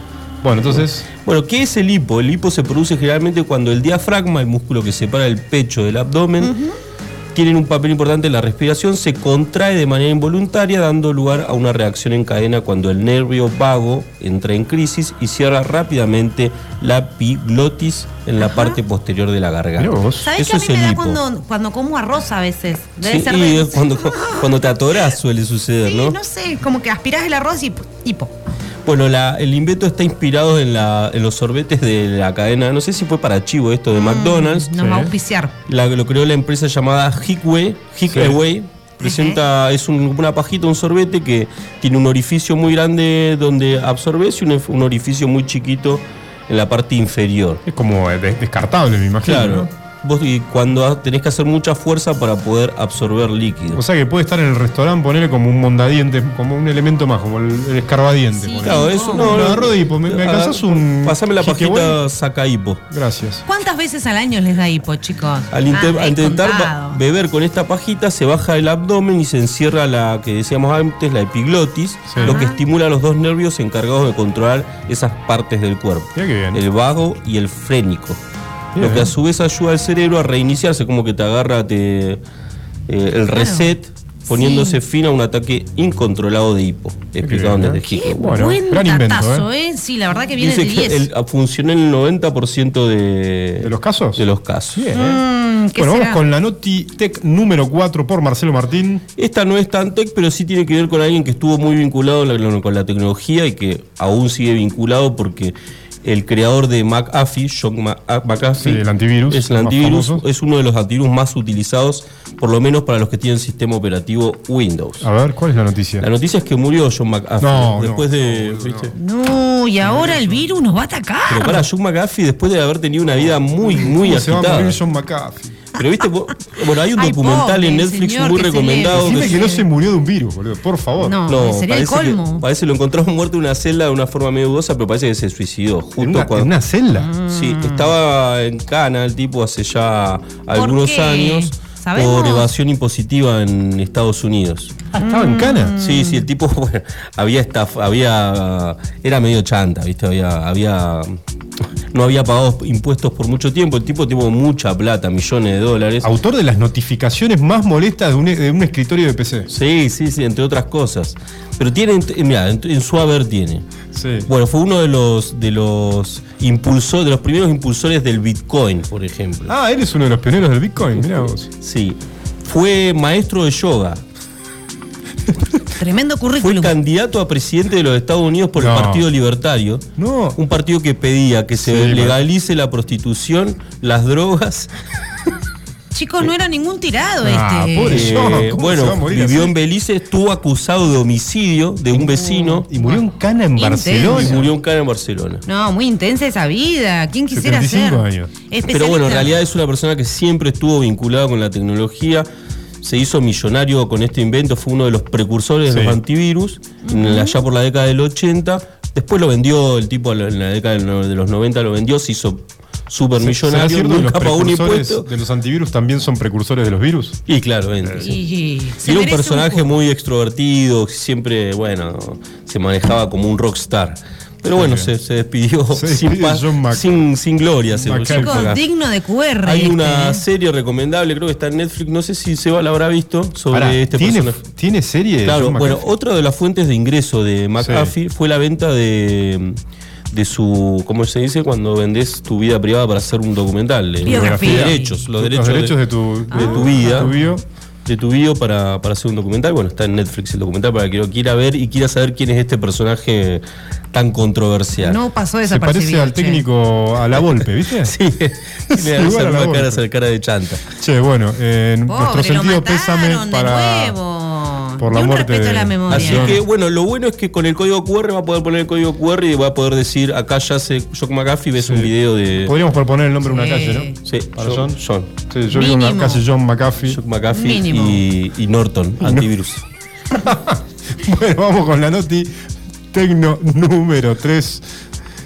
Bueno, entonces, Bueno, ¿qué es el hipo? El hipo se produce generalmente cuando el diafragma, el músculo que separa el pecho del abdomen, tienen un papel importante en la respiración, se contrae de manera involuntaria, dando lugar a una reacción en cadena cuando el nervio vago entra en crisis y cierra rápidamente la epiglotis en la parte posterior de la garganta. ¿Sabes que a mí me da hipo. cuando, cuando como arroz a veces? Debe Sí, ser y de- es cuando, cuando te atorás suele suceder, Sí, ¿no? no sé, como que aspirás el arroz y hipo. Bueno, la- el invento está inspirado en, la- en los sorbetes de la cadena, no sé si fue para chivo esto de McDonald's. Nos va a auspiciar. La, lo creó la empresa llamada Hickway. Hickway presenta, es un- una pajita, un sorbete que tiene un orificio muy grande donde absorbes y un, un orificio muy chiquito en la parte inferior. Es como eh, des- descartable, me imagino. Claro. ¿no? Vos y cuando tenés que hacer mucha fuerza para poder absorber líquido. O sea que puede estar en el restaurante, ponerle como un mondadiente, como un elemento más, como el, el escarbadiente. Sí. Claro, eso No, no. agarró de hipo. ¿Me- me alcanzás un Pasame la pajita saca hipo. Gracias. ¿Cuántas veces al año les da hipo, chicos? Al, inte- Ah, al intentar beber con esta pajita, se baja el abdomen y se encierra la que decíamos antes, la epiglotis, Sí. lo que estimula los dos nervios encargados de controlar esas partes del cuerpo, Mira qué bien. el vago y el frénico. Bien. Lo que a su vez ayuda al cerebro a reiniciarse, como que te agarra te, eh, el reset poniéndose fin a un ataque incontrolado de hipo, bien, desde ¿eh? Hickory. Bueno, Buen gran invento, datazo, ¿eh? Sí, la verdad que viene Dice de que 10. el- funcionó en el 90% de, ¿De los casos? de los casos. Bien, ¿eh? Mm, ¿qué Bueno, será? vamos con la Noti Tech número 4 por Marcelo Martín. Esta no es tan tech, pero sí tiene que ver con alguien que estuvo muy vinculado la- con la tecnología y que aún sigue vinculado porque el creador de McAfee, John ah, McAfee, Sí, el antivirus es el antivirus, famoso. es uno de los antivirus más utilizados, por lo menos para los que tienen sistema operativo Windows. A ver, ¿cuál es la noticia? La noticia es que murió John McAfee No, después no, de, no, ¿viste? No, y ahora el virus nos va a atacar. Pero para John McAfee después de haber tenido una vida muy muy ¿Cómo se va a agitada. morir John McAfee? Pero viste, vos- bueno, hay un Ay, documental pobre en Netflix señor muy recomendado lee. que Dime que no se murió de un virus, boludo, por favor. No, No, sería el parece que- parece lo encontramos muerto en una celda de una forma medio dudosa, pero parece que se suicidó. Justo ¿En una, cuando. en una celda? Sí, estaba en Cana el tipo hace ya algunos qué? años ¿Sabemos? por evasión impositiva en Estados Unidos. Ah, estaba en cana. Sí, sí, el tipo bueno, había estaf- había era medio chanta, ¿viste? Había había no había pagado impuestos por mucho tiempo, el tipo tuvo mucha plata, millones de dólares. Autor de las notificaciones más molestas de un, de un escritorio de PC. Sí, sí, sí, entre otras cosas. Pero tiene, mira, en, en su haber tiene. Sí. Bueno, fue uno de los de los impulsores, de los primeros impulsores del Bitcoin, por ejemplo. Ah, eres uno de los pioneros del Bitcoin, mirá vos. Sí. Fue maestro de yoga. Tremendo Fue currículum. candidato a presidente de los Estados Unidos por No. el Partido Libertario. No. Un partido que pedía que se Sí, legalice la prostitución, las drogas. Chicos, no era ningún tirado Ah, este. pobre Eh, yo, ¿cómo se va a bueno, vivió así? en Belice, estuvo acusado de homicidio de un vecino Y murió en cana en Intenso. Barcelona. y murió en cara en Barcelona. No, muy intensa esa vida. ¿Quién quisiera 75 ser? años. Pero bueno, en realidad es una persona que siempre estuvo vinculada con la tecnología. Se hizo millonario con este invento, fue uno de los precursores de Sí. los antivirus, allá por la década del 80. Después lo vendió el tipo en la década de los 90, lo vendió, se hizo súper ¿Será millonario, cierto que los nunca pagó un impuesto. de los antivirus también son precursores de los virus? Y claro, vende, sí. Y, se Era un personaje un- muy extrovertido, siempre, bueno, se manejaba como un rockstar. Pero bueno, se, se despidió Se sin, despidió pa- John Mac- sin, sin gloria. se- fue. digno de QR. Hay este, una ¿eh? serie recomendable, creo que está en Netflix, no sé si Seba la habrá visto, sobre Pará, este ¿tiene, personaje. ¿Tiene serie? Claro, John bueno, McAfee? otra de las fuentes de ingreso de McAfee fue la venta de, de su, ¿cómo se dice? Cuando vendés tu vida privada para hacer un documental. de- Biografía. Los derechos, los Los derechos, derechos de tu, de tu vida. de tu bio. de tu bio para, para hacer un documental. Bueno, está en Netflix el documental para que lo quiera ver y quiera saber quién es este personaje tan controversial. No pasó Se desapercibido. parece al che. técnico a la Volpe, ¿viste? Sí, esa a la cara, esa cara de chanta. Che, bueno, eh, Pobre, nuestro sentido pésame de para. nuevo. Por la un muerte respeto a la memoria. Así que bueno, lo bueno es que con el código QR va a poder poner el código QR y va a poder decir acá ya se Jock McAfee ves un video de Podríamos proponer el nombre de una calle, ¿no? sí, Para John, John. Sí, yo la Mínimo. calle John McAfee. Jock McAfee Mínimo. y, y Norton, antivirus. Bueno, vamos con la noti Tecno número 3.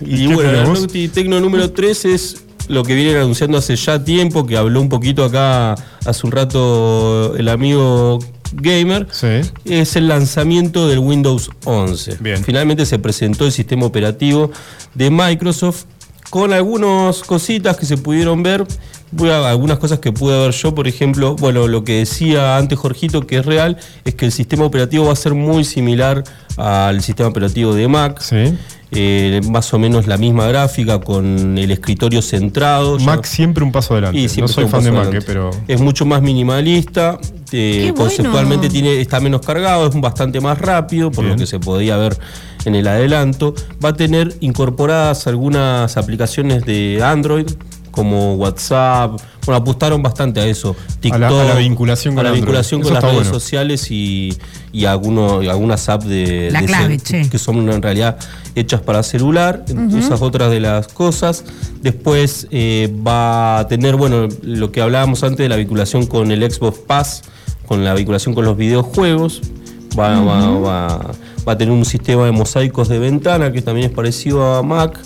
Y bueno, la? Noti Tecno número 3 es lo que vienen anunciando hace ya tiempo, que habló un poquito acá hace un rato el amigo Gamer. Sí. Es el lanzamiento del Windows 11. Bien. Finalmente se presentó el sistema operativo de Microsoft con algunas cositas que se pudieron ver. Voy a- algunas cosas que pude ver yo, por ejemplo, bueno, lo que decía antes Jorgito, que es real, es que el sistema operativo va a ser muy similar al sistema operativo de Mac. Sí. Eh, más o menos la misma gráfica con el escritorio centrado. Ya- Mac siempre un paso adelante. y No soy fan de Mac, eh, pero. Es mucho más minimalista, eh, bueno. conceptualmente tiene, está menos cargado, es bastante más rápido, por Bien. lo que se podía ver en el adelanto. Va a tener incorporadas algunas aplicaciones de Android, como WhatsApp. Bueno, apostaron bastante a eso. TikTok, A la- a la vinculación con a la vinculación con las redes bueno. sociales y, y alguno- y algunas apps de, La de clave, che. que son en realidad hechas para celular, esas otras de las cosas. Después eh, va a tener, bueno, lo que hablábamos antes de la vinculación con el Xbox Pass, con la vinculación con los videojuegos. Va, va- va- va a tener un sistema de mosaicos de ventana que también es parecido a Mac,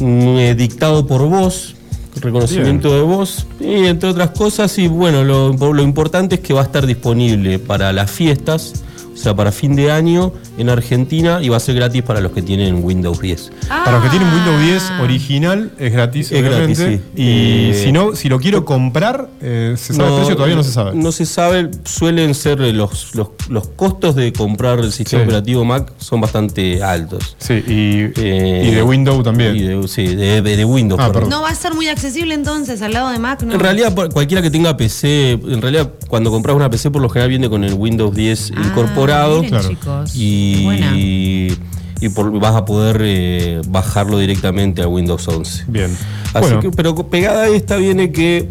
dictado por voz, reconocimiento de voz, y entre otras cosas. Y bueno, lo, lo importante es que va a estar disponible para las fiestas. O sea, para fin de año en Argentina y va a ser gratis para los que tienen Windows 10. Para los que tienen Windows 10 Ah. original es gratis, Es gratis, sí. Y Eh, si no, si lo quiero comprar, eh, ¿se sabe el precio? Todavía no se sabe. No se sabe, suelen ser eh, los, los, los costos de comprar el sistema Sí. operativo Mac son bastante altos. Sí, y, Eh, y de Windows también. y de- sí, de, de- de Windows. Ah, perdón. No va a ser muy accesible entonces al lado de Mac, ¿no? En realidad, cualquiera que tenga PC, en realidad, cuando compras una PC, por lo general viene con el Windows 10 Ah, incorporado. Miren, Claro. chicos. Y, Buena. y por- vas a poder eh, bajarlo directamente a Windows 11. Bien. Así bueno, que, pero pegada a esta viene que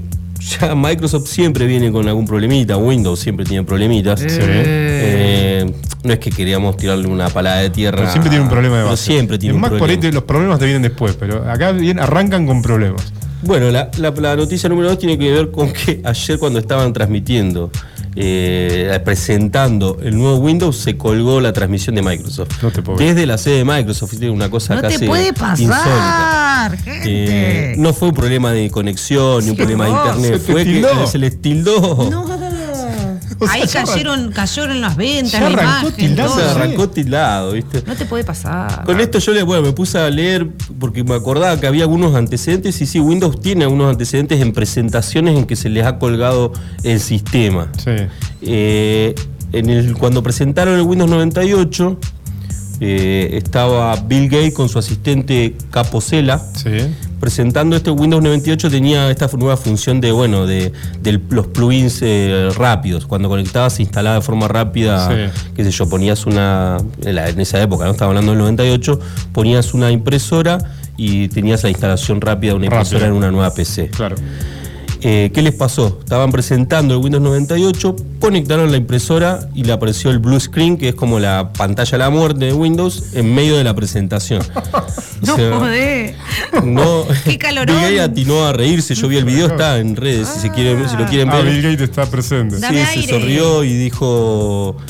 ya Microsoft siempre viene con algún problemita, Windows siempre tiene problemitas. Eh, no es que queríamos tirarle una palada de tierra. pero siempre tiene un problema de pero base. siempre tiene en un Mac por ahí problema. te- los problemas te vienen después, pero acá bien, arrancan con problemas. Bueno, la, la- la noticia número dos tiene que ver con que ayer cuando estaban transmitiendo, eh, presentando el nuevo Windows, se colgó la transmisión de Microsoft. No te puedo. Desde la sede de Microsoft, una cosa no casi te puede insólita. pasar, gente. Eh, no fue un problema de conexión ni un problema de internet, se fue que se les tildó. No. O sea, Ahí cayeron, cayeron las ventas, la imagen, tildando. Se todo. arrancó tildado, ¿viste? No te puede pasar. Con esto yo le, bueno, me puse a leer porque me acordaba que había algunos antecedentes y sí, Windows tiene algunos antecedentes en presentaciones en que se les ha colgado el sistema. Sí. Eh, en el, cuando presentaron el Windows 98, eh, estaba Bill Gates con su asistente Capocela Sí. presentando este Windows 98 tenía esta nueva función de bueno de, de los plugins eh, rápidos cuando conectabas se instalaba de forma rápida Sí. qué sé yo ponías una en, la- en esa época no estaba hablando del 98 ponías una impresora y tenías la instalación rápida de una impresora Rápido. en una nueva PC Claro. Eh, ¿Qué les pasó? Estaban presentando el Windows 98, conectaron la impresora y le apareció el blue screen, que es como la pantalla de la muerte de Windows, en medio de la presentación. O No sea, podés. no, Qué calorón. Bill Gates atinó a reírse. Yo vi el video, está en redes, si, se quieren, si lo quieren Ah, ver. Bill Gates está presente. Dame sí, se aire. sonrió y dijo.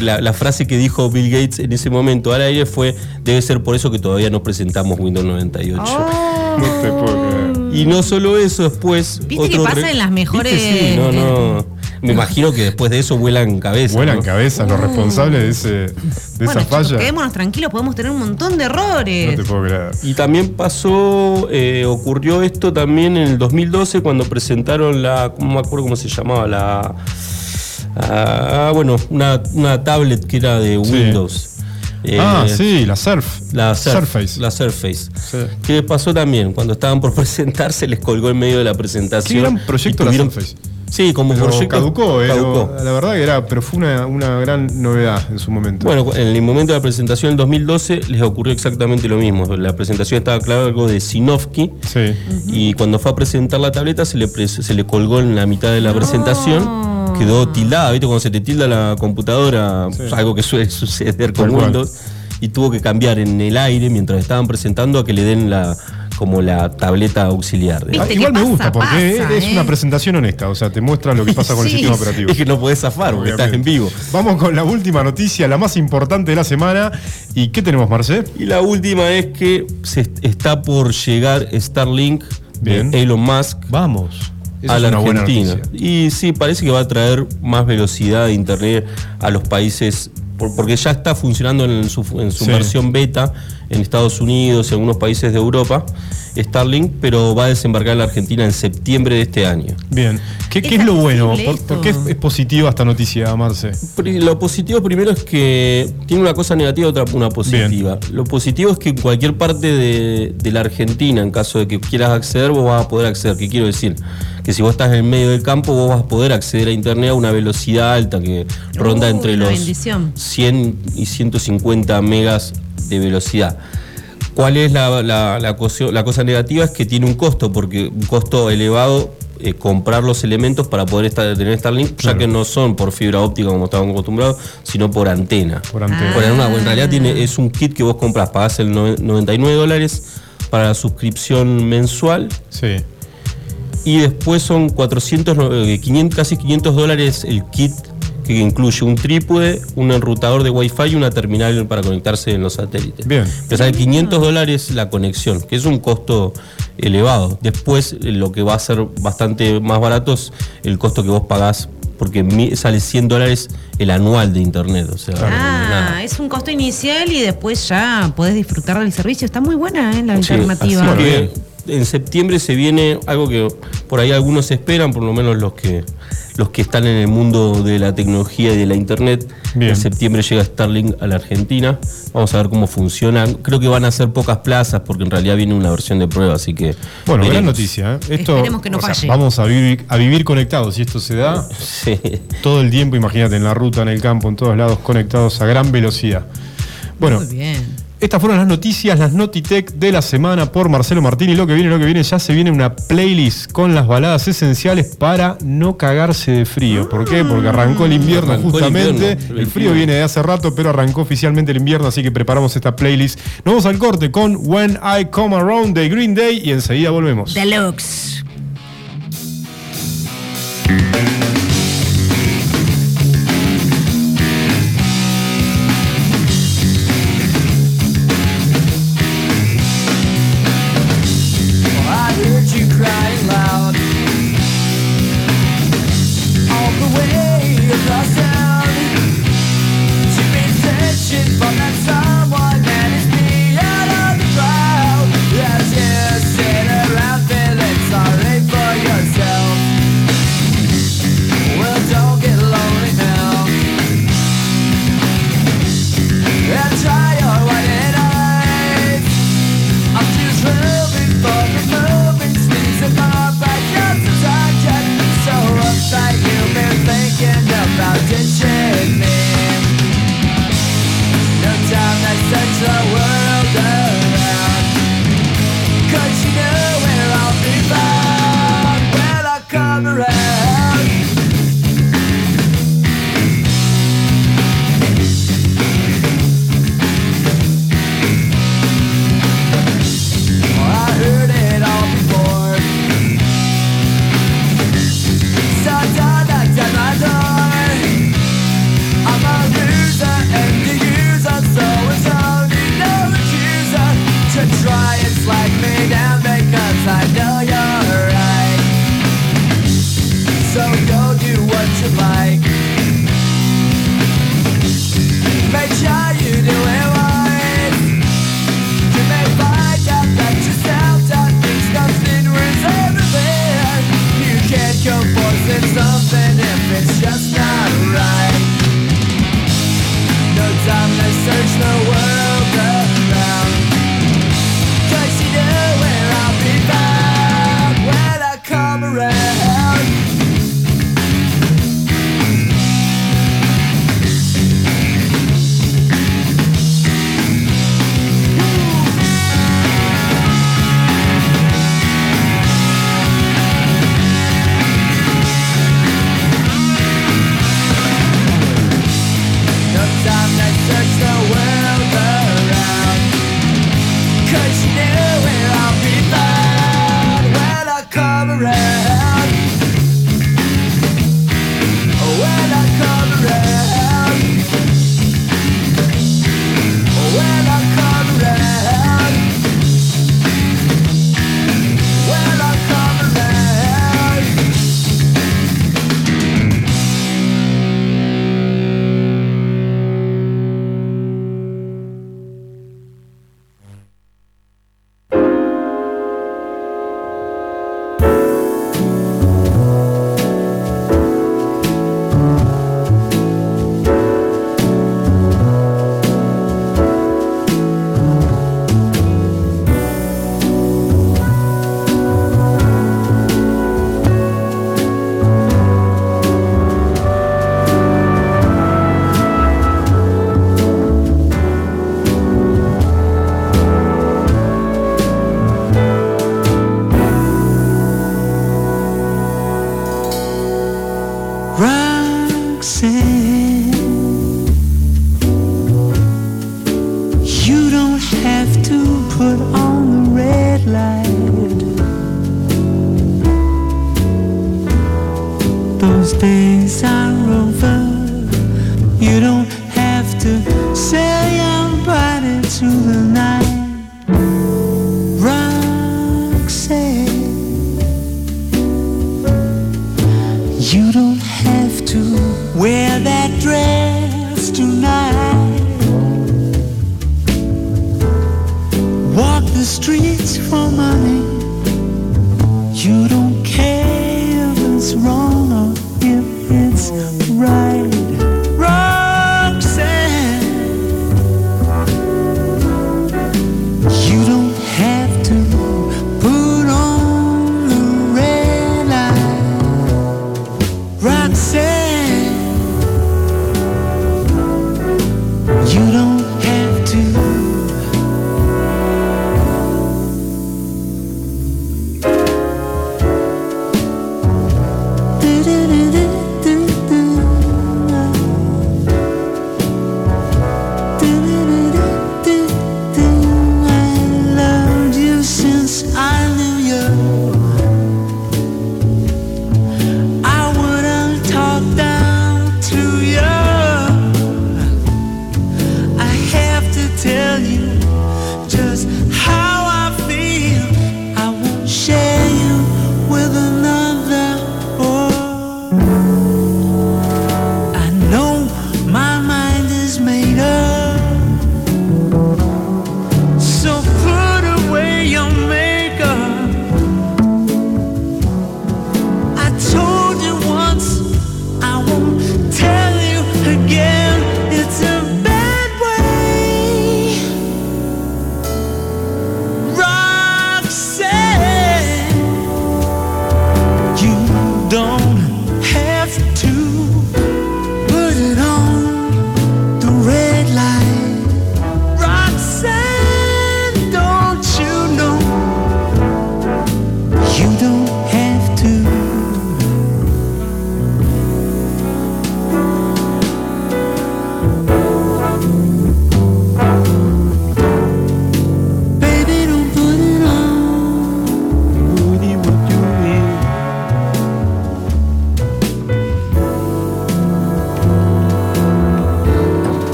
La, la frase que dijo Bill Gates en ese momento al aire fue: Debe ser por eso que todavía no presentamos Windows 98. Oh. No te puedo creer. Y no solo eso, después. Viste que pasa re- en las mejores- ¿Viste? Sí, no, no. Me imagino que después de eso vuelan cabeza. Vuelan ¿no? cabezas los responsables de, ese, de Bueno, esa chicos, falla. quedémonos tranquilos, podemos tener un montón de No errores. te puedo creer. Y también pasó, eh, ocurrió esto también en el 2012 cuando presentaron la, no me acuerdo cómo se llamaba, la, ah, bueno, una, una tablet que era de Sí. Eh, ah, sí, la Surf. La Surf- Surface. La Surface. Sí. ¿Qué pasó también? Cuando estaban por presentarse, les colgó en medio de la presentación. Qué gran proyecto Y la tuvieron- Surface. Sí, como Pero proyecto. caducó, eh, caducó. lo- la verdad que era, pero fue una, una gran novedad en su momento. Bueno, en el momento de la presentación en 2012 les ocurrió exactamente lo mismo. La presentación estaba claro algo de Sinovsky sí. y cuando fue a presentar la tableta se le, se le colgó en la mitad de la presentación. Quedó tildada, ¿viste? Cuando se te tilda la computadora, Sí. algo que suele suceder con Tal cual. Windows, y tuvo que cambiar en el aire mientras estaban presentando a que le den la como la tableta auxiliar. ¿Viste Ah, igual me pasa? gusta porque Pasa, es eh. una presentación honesta, o sea, te muestra lo que pasa con Sí. el sistema operativo. Es que no podés zafar porque estás en vivo. Vamos con la última noticia, la más importante de la semana. ¿Y qué tenemos, Marce? Y la última es que se est- está por llegar Starlink Bien. de Elon Musk Vamos. A la Argentina. Y sí, parece que va a traer más velocidad de internet a los países, por- porque ya está funcionando en su, en su Sí. versión beta en Estados Unidos, en algunos países de Europa, Starlink, pero va a desembarcar en la Argentina en septiembre de este año. Bien. ¿Qué, qué Es es lo bueno? ¿Por, por qué es, es positiva esta noticia, Marce? Lo positivo primero es que tiene una cosa negativa y otra una positiva. Lo positivo es que en cualquier parte de, de la Argentina, en caso de que quieras acceder, vos vas a poder acceder. ¿Qué quiero decir? Que si vos estás en el medio del campo, vos vas a poder acceder a Internet a una velocidad alta que ronda Uh, entre los bendición. 100 y 150 megas de velocidad. ¿Cuál es la, la- la cosa negativa? Es que tiene un costo, porque un costo elevado eh, comprar los elementos para poder estar, tener Starlink, Claro. ya que no son por fibra óptica como estábamos acostumbrados, sino por antena. Por antena. Por una- en realidad tiene, es un kit que vos compras, pagás el nove- 99 dólares para la suscripción mensual Sí. y después son 400, no, eh, 500, casi 500 dólares el kit que incluye un trípode, un enrutador de Wi-Fi y una terminal para conectarse en los satélites. Bien. Pero sale 500 dólares la conexión, que es un costo elevado. Después, eh, lo que va a ser bastante más barato es el costo que vos pagás porque sale 100 dólares el anual de internet. O sea, Ah, nada. es un costo inicial y después ya podés disfrutar del servicio. Está muy buena ¿eh? la Sí, alternativa. En septiembre se viene algo que por ahí algunos esperan, por lo menos los que los que están en el mundo de la tecnología y de la internet. Bien. En septiembre llega Starlink a la Argentina. Vamos a ver cómo funciona. Creo que van a ser pocas plazas porque en realidad viene una versión de prueba, así que Bueno, gran noticia. ¿eh? Esto, Esperemos que no sea, falle. vamos a vivir, a vivir conectados. Si esto se da Sí. todo el tiempo, imagínate, en la ruta, en el campo, en todos lados, conectados a gran velocidad. Bueno, Muy bien. Estas fueron las noticias, las Notitech de la semana por Marcelo Martín. Y lo que viene, lo que viene, ya se viene una playlist con las baladas esenciales para no cagarse de frío. ¿Por qué? Porque arrancó el invierno Arrancó el justamente. invierno, el, frío. viene de hace rato, pero arrancó oficialmente el invierno, así que preparamos esta playlist. Nos vamos al corte con When I Come Around de Green Day y enseguida volvemos. Deluxe.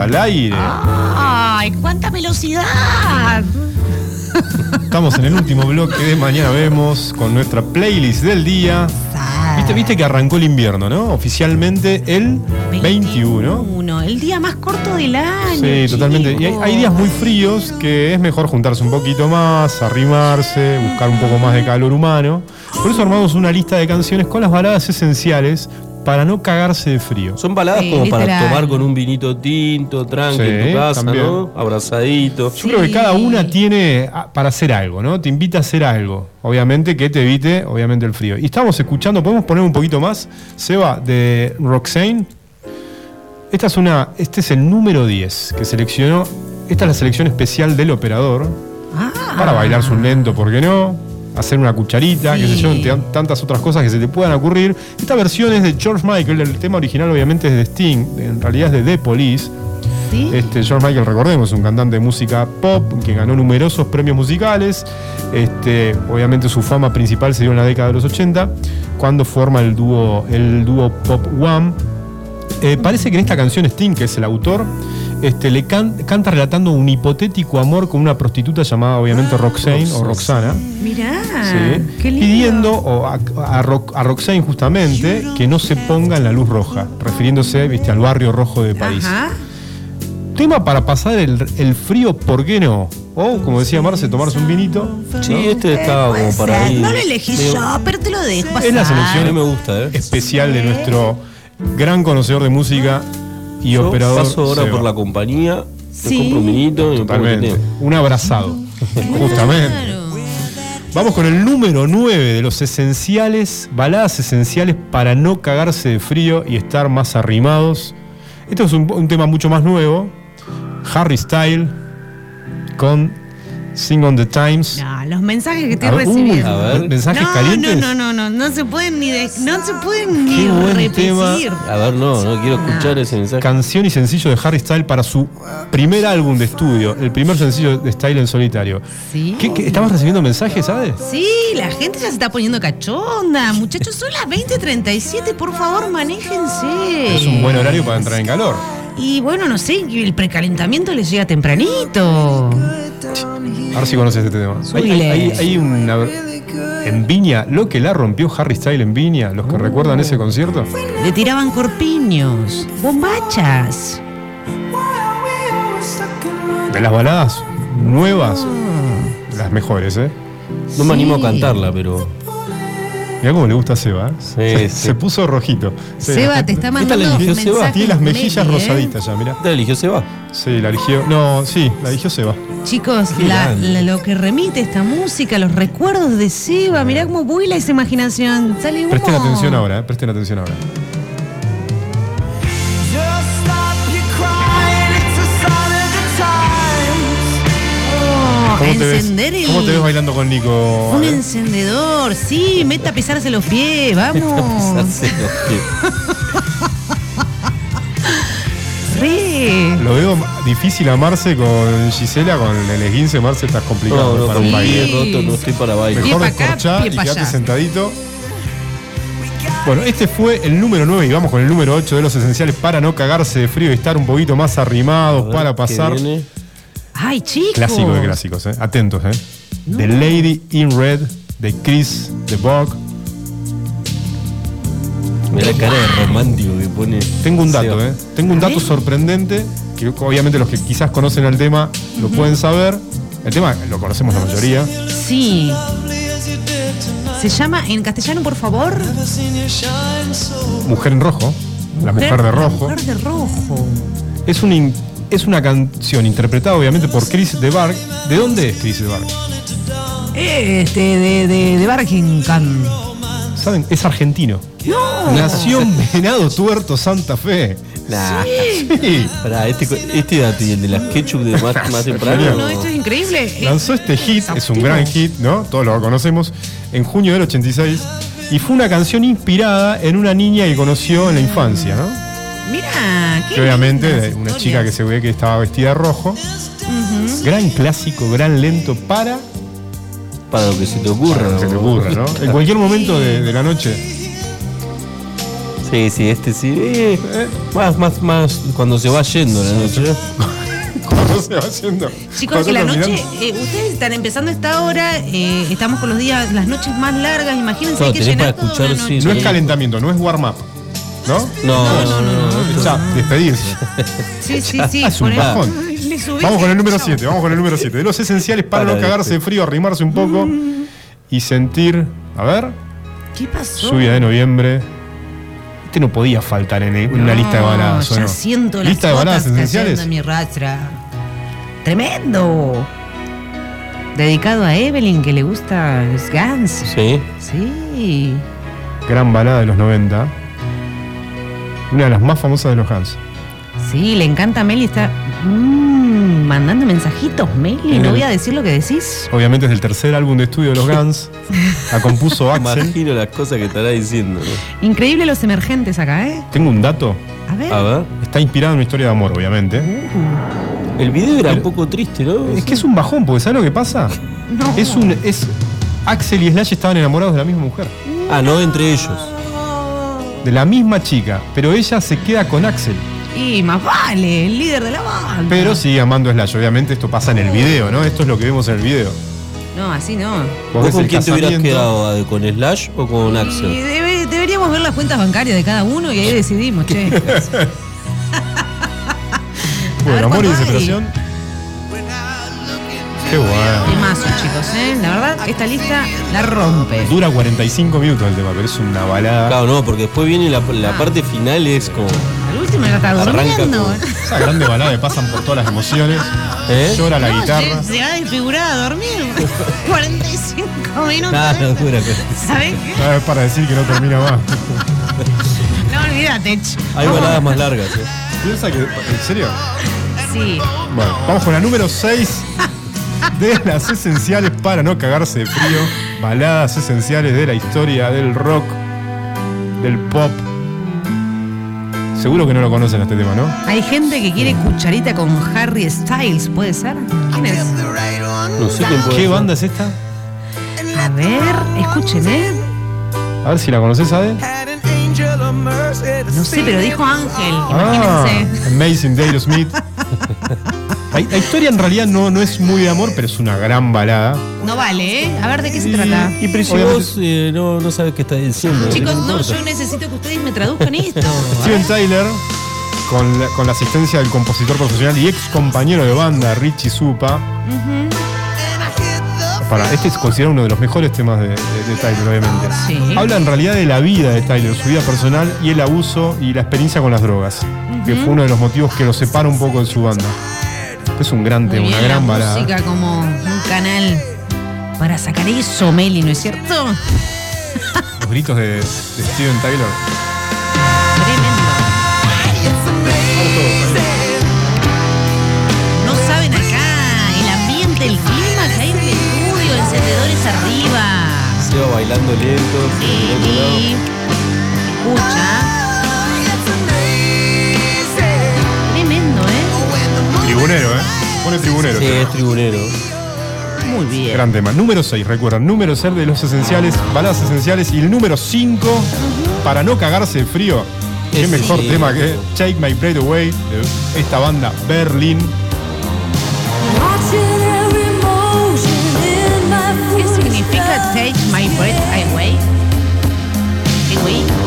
Al aire. ¡Ay, cuánta velocidad! Estamos en el último bloque de Mañana Vemos con nuestra playlist del día. Viste, viste que arrancó el invierno, ¿no? Oficialmente el 21. 21, el día más corto del año. Sí, totalmente. Y hay días muy fríos que es mejor juntarse un poquito más, arrimarse, buscar un poco más de calor humano. Por eso armamos una lista de canciones con las baladas esenciales para no cagarse de frío. Son baladas Sí, como para tomar con un vinito tinto, tranqui Sí, en tu casa, también. ¿no? Abrazadito. Yo creo que cada una tiene ah, para hacer algo, ¿no? Te invita a hacer algo. Obviamente que te evite, obviamente, el frío. Y estamos escuchando, podemos poner un poquito más, Seba, de Roxane. Esta es una, este es el número 10 que seleccionó. Esta es la selección especial del operador. Ah. Para bailarse un lento, ¿por qué no? Hacer una cucharita, Sí. qué sé yo, tantas otras cosas que se te puedan ocurrir. Esta versión es de George Michael, el tema original obviamente es de Sting, en realidad es de The Police. ¿Sí? Este, George Michael, recordemos, un cantante de música pop que ganó numerosos premios musicales. Este, obviamente su fama principal se dio en la década de los 80, cuando forma el dúo, el dúo Pop One. Eh, parece que en esta canción Sting, que es el autor, este, le can- canta relatando un hipotético amor con una prostituta llamada obviamente Roxane o Roxana. Mirá, ¿sí? Ah, qué lindo. pidiendo o a, a Ro- a Roxane justamente que no se ponga en la luz roja, refiriéndose ¿viste, al barrio rojo de París. Ajá. Tema para pasar el, el frío, ¿por qué no? O, como decía Marce, tomarse un vinito. Sí, este estaba como para ahí. No lo elegí yo, pero te lo dejo pasar. Es la selección me gusta, ¿eh? especial de nuestro gran conocedor de música y Yo operador. paso ahora Seba. por la compañía, Sí. me compro un vinito y me pongo. Un abrazado. Justamente. Claro. Vamos con el número 9 de los esenciales, baladas esenciales para no cagarse de frío y estar más arrimados. Esto es un, un tema mucho más nuevo. Harry Style con Sing on the Times. No, los mensajes que estoy A ver, uy, recibiendo. a ver. mensajes no, calientes. no, no, no, no, no se pueden ni de- no se pueden ni Qué buen repetir. tema. A ver, no, no quiero escuchar ese mensaje. Canción y sencillo de Harry Style para su primer álbum de estudio, el primer sencillo de Style en solitario. Sí. ¿Qué, qué- ¿Estabas recibiendo mensajes, sabes? Sí, la gente ya se está poniendo cachonda. Muchachos, son las 20.37, por favor, manéjense. Es un buen horario para entrar en calor. Y bueno, no sé, el precalentamiento les llega tempranito. A ver si conoces este tema. Hay, hay- Subile. hay- hay una, En Viña, lo que la rompió Harry Style en Viña, los que recuerdan ese concierto. Le tiraban corpiños, bombachas. De las baladas nuevas, las mejores, ¿eh? No me animo a Sí. cantarla, pero. Mirá cómo le gusta a Seba, ¿eh? se, sí. se puso rojito. Seba, te está Esta mandando la eligió Seba. Tiene las mejillas ¿eh? rosaditas ya, mirá. ¿Esta la eligió Seba? Sí, la eligió. No, sí, la eligió Seba. Chicos, la- la- lo que remite esta música, los recuerdos de Seba, mirá cómo vuela esa imaginación. Sale humo. Presten atención ahora, ¿eh? Presten atención ahora. ¿Cómo te, ves, encender el. ¿Cómo te ves bailando con Nico? Un encendedor, sí, meta a pisarse los pies, vamos. Re. Lo veo difícil amarse con Gisela, con el esguince. Marce, estás complicado No, no, para con un baile. roto no estoy para bailar. Pie Mejor pie y allá. sentadito. Bueno, este fue el número 9 y vamos con el número 8 de los esenciales para no cagarse de frío y estar un poquito más arrimados A ver para pasar. Ay, chicos. Clásico de clásicos, ¿eh? Atentos, ¿eh? The Lady in Red de Chris de Bog. Mira la cara de romántico que pone. Tengo un dato. ¿eh? Tengo un dato sorprendente que obviamente los que quizás conocen el tema lo pueden saber. El tema lo conocemos la mayoría. Sí. Se llama en castellano, por favor. Mujer en rojo. La mujer de La rojo. mujer de rojo. Es, un es una canción interpretada obviamente por Chris de Barg. ¿De dónde es Chris de Barg? Este, de, de, de Barkingham. ¿Saben? Es argentino. No. Nació en Venado Tuerto, Santa Fe. Nah. Sí. Pará, este, este dato y el de las ketchup de más, más temprano. No, no, esto es increíble. Lanzó este hit, es un gran hit, ¿no? Todos lo conocemos, en junio del 86. Y fue una canción inspirada en una niña que conoció en la infancia, ¿no? Mira, qué Que obviamente una historias. chica que se ve que estaba vestida de rojo. Gran clásico, gran lento para Para lo que se te ocurra. que se te ocurra, ¿no? En cualquier momento de, de la noche. Sí, sí, este sí. Eh, más, más, más cuando se va yendo la noche. Cuando se va haciendo. Chicos, que la noche, eh, ustedes están empezando esta hora, eh, estamos con los días, las noches más largas, imagínense, Claro, hay que llenar para toda sí. No es calentamiento, no es warm up. ¿No? No, no, no. no, Ya, despedirse. Sí, sí, sí. Es un bajón. Vamos con el número chau. 7, vamos con el número 7. De los esenciales para, Para no cagarse de este. frío, arrimarse un poco y sentir. A ver, ¿Qué pasó? lluvia de noviembre. Este no podía faltar en una lista de baladas, ¿o Ya no? siento las Lista de baladas esenciales. en mi rastra. Tremendo. Dedicado a Evelyn, que le gusta los Guns. Sí. Sí. Gran balada de los 90. Una de las más famosas de los Hans. Sí, le encanta a Meli. Está mm, mandando mensajitos, Meli. No el- voy a decir lo que decís. Obviamente es del tercer álbum de estudio de los Guns. La compuso Axel. Imagino las cosas que estará diciendo. Increíble los emergentes acá, ¿eh? Tengo un dato. A ver. A ver. Está inspirado en una historia de amor, obviamente. El video era un poco triste, ¿no? Es que es un bajón, porque ¿sabes lo que pasa? No. Es un. Es, Axel y Slash estaban enamorados de la misma mujer. Ah, no entre ellos. De la misma chica. Pero ella se queda con Axel. Y más vale, el líder de la banda. Pero sigue amando a Slash. Obviamente esto pasa en el video, ¿no? Esto es lo que vemos en el video. No, así no. Vos ¿Vos con quién te hubieras quedado? ¿A- ¿Con Slash o con Y Axel? debe- deberíamos ver las cuentas bancarias de cada uno y ahí decidimos, che. Bueno, amor y desesperación. Qué bueno. Temazo, chicos, ¿eh? La verdad, esta lista la rompe. Dura 45 minutos el tema, pero es una balada. Claro, no, porque después viene la, Ah. parte final, es como. Al último ya está Arranca durmiendo. con- Esa grande balada que pasan por todas las emociones. ¿Eh? Llora la No, guitarra. Se, se va desfigurada a dormir. 45 minutos. Nada, no dura. pero- ¿Sabes qué? Ah, es para decir que no termina más. No olvídate. ch. Hay baladas más largas, ¿eh? Piensa que. ¿En serio? Sí. Bueno, vamos con la número 6 de las esenciales para no cagarse de frío. Baladas esenciales de la historia del rock, del pop. Seguro que no lo conocen a este tema, ¿no? Hay gente que quiere cucharita con Harry Styles, ¿puede ser? ¿Quién es? No sé quién puede ¿Qué ser. banda es esta? A ver, escuchen, ¿eh? A ver si la conoces, Ade. No sé, pero dijo Ángel. Ah, Imagínense. Amazing Dale Smith. La, la historia en realidad no, no es muy de amor, pero es una gran balada. No vale, ¿eh? A ver de qué se trata. Y pero si vos eh, no, no sabes qué estás diciendo. Chicos, no, importa. yo necesito que ustedes me traduzcan esto. Steven. Tyler, con la, con la asistencia del compositor profesional y ex compañero de banda, Richie Supa. Para, este es considerado uno de los mejores temas de, de- de Tyler, obviamente. Sí. Habla en realidad de la vida de Tyler, su vida personal y el abuso y la experiencia con las drogas, que fue uno de los motivos que lo separa un poco de su banda. Es un gran tema, una gran la balada. música como un canal para sacar eso, Meli, ¿no es cierto? Los gritos de, de Steven Tyler. No saben acá el ambiente, el clima que hay en el estudio, encendedores arriba. Se va bailando lento. escucha. Tribunero, ¿eh? Pone tribunero. Sí, es tribunero. Muy bien. Gran tema. Número 6, recuerdan. Número 6 de los esenciales, baladas esenciales. Y el número 5, para no cagarse de frío. Qué Ese mejor sí. tema que Take My Breath Away de esta banda Berlin. ¿Qué significa take my breath away? Away.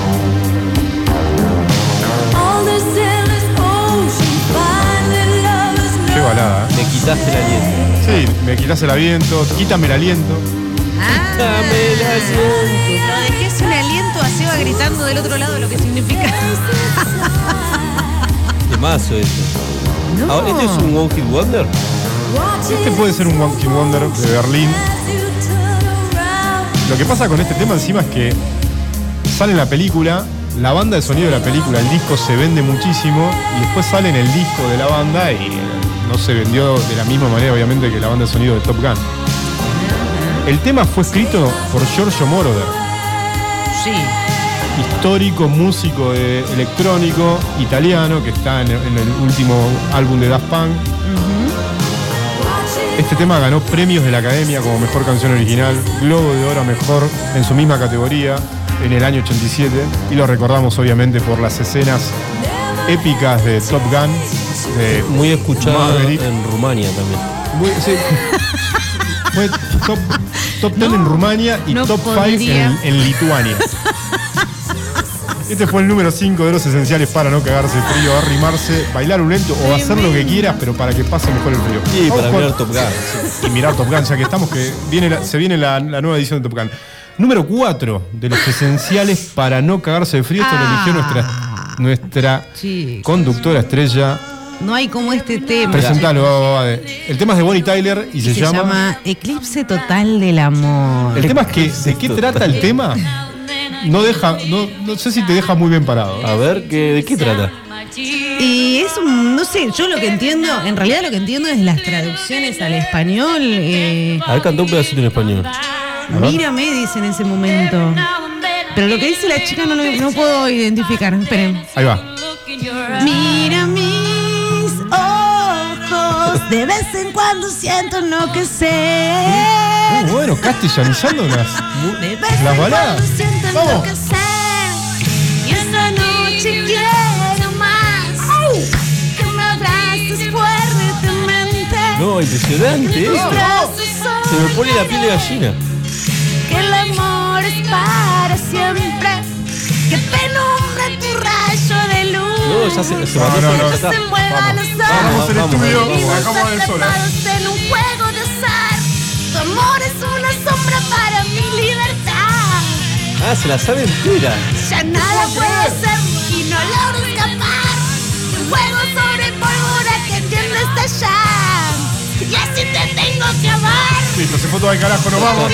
Balada. ¿eh? Me quitaste el aliento. Sí, me quitas el aliento, quítame el aliento. Ah, Dame el aliento. lo dejé sin aliento a Seba gritando del otro lado lo que significa. Temazo este. No. Ahora, ¿este es un One Hit Wonder? Este puede ser un One Hit Wonder de Berlín. Lo que pasa con este tema encima es que sale en la película, la banda de sonido de la película, el disco se vende muchísimo y después sale en el disco de la banda y no se vendió de la misma manera obviamente que la banda de sonido de Top Gun. El tema fue escrito por Giorgio Moroder, Sí. histórico músico de electrónico italiano que está en el, en el último álbum de Daft Punk. Este tema ganó premios de la Academia como Mejor Canción Original, Globo de Oro a Mejor en su misma categoría en el año 87 y lo recordamos obviamente por las escenas épicas de Top Gun. De Muy escuchado Maverick. en Rumania también. Muy- sí. Fue top, top 10 en Rumania y no top 5 podría. en, en Lituania. Este fue el número 5 de los esenciales para no cagarse de frío, arrimarse, bailar un lento o hacer lo que quieras, pero para que pase mejor el frío. Sí, Vamos para con- mirar Top Gun. sí. y mirar Top Gun, ya que estamos, que viene la- se viene la, la nueva edición de Top Gun. Número 4 de los esenciales para no cagarse de frío. Esto lo eligió nuestra, nuestra conductora estrella. No hay como este tema. Presentalo. El tema es de Bonnie Tyler y, Y se, se, llama. llama Eclipse Total del Amor. El tema es que, ¿de qué trata el tema? No deja, no, no sé si te deja muy bien parado. A ver, ¿qué, ¿de qué trata? Y es un, no sé, yo lo que entiendo, en realidad lo que entiendo es las traducciones al español. eh, A ver, cantá un pedacito en español. mírame, dice en ese momento. Pero lo que dice la chica no, lo, no puedo identificar. Esperen. Ahí va. Ojos, de vez en cuando siento no que sé. Muy bueno, castellanizando las, De vez las en baladas. cuando siento Vamos. enloquecer. Y esta noche quiero más. Que me abraces fuertemente. No, impresionante brazos Se me pone la piel de gallina. Que el amor es para siempre. Que te nombre tu rayo de luz. No, ya se, se No, no, no. de azar. Tu amor es una sombra para mi libertad. Ah, se la sabe entera. Ya nada puedo hacer y no logro escapar. Un juego sobre pólvora que entiendo estallar. Y así te tengo que amar. Listo, se fue todo al carajo, nos vamos.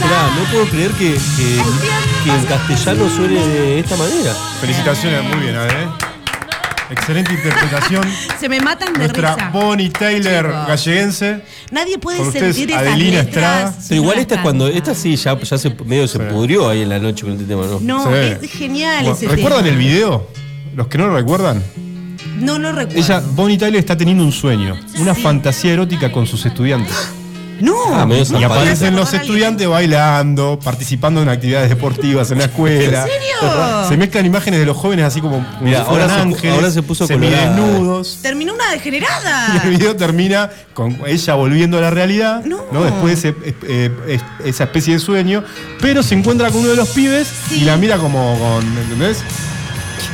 No puedo creer que, que, que en castellano suene de esta manera. Felicitaciones, muy bien. ¿eh? Excelente interpretación. Se me matan de Nuestra risa. Bonnie Taylor Chicos. galleguense. Nadie puede Con ustedes, sentir esas Adelina Estrada. Pero no igual esta es cuando. Esta sí ya, ya se, medio se pudrió ahí en la noche con este tema, ¿no? No, Sí. es genial Bueno, ese ¿Recuerdan tema. el video? Los que no lo recuerdan. No lo recuerdo. Ella, Bonnie Tyler, está teniendo un sueño, una fantasía erótica con sus estudiantes. No. Ah, Y aparecen los estudiantes bailando, participando en actividades deportivas en la escuela. ¿En serio? Se mezclan imágenes de los jóvenes así como, fueran ahora se- ahora se puso semidesnudos. Terminó una Y degenerada. el video termina con ella volviendo a la realidad, No. ¿no? Después de ese- eh, eh, esa especie de sueño, pero se encuentra con uno de los pibes Sí. y la mira como con, ¿entendés?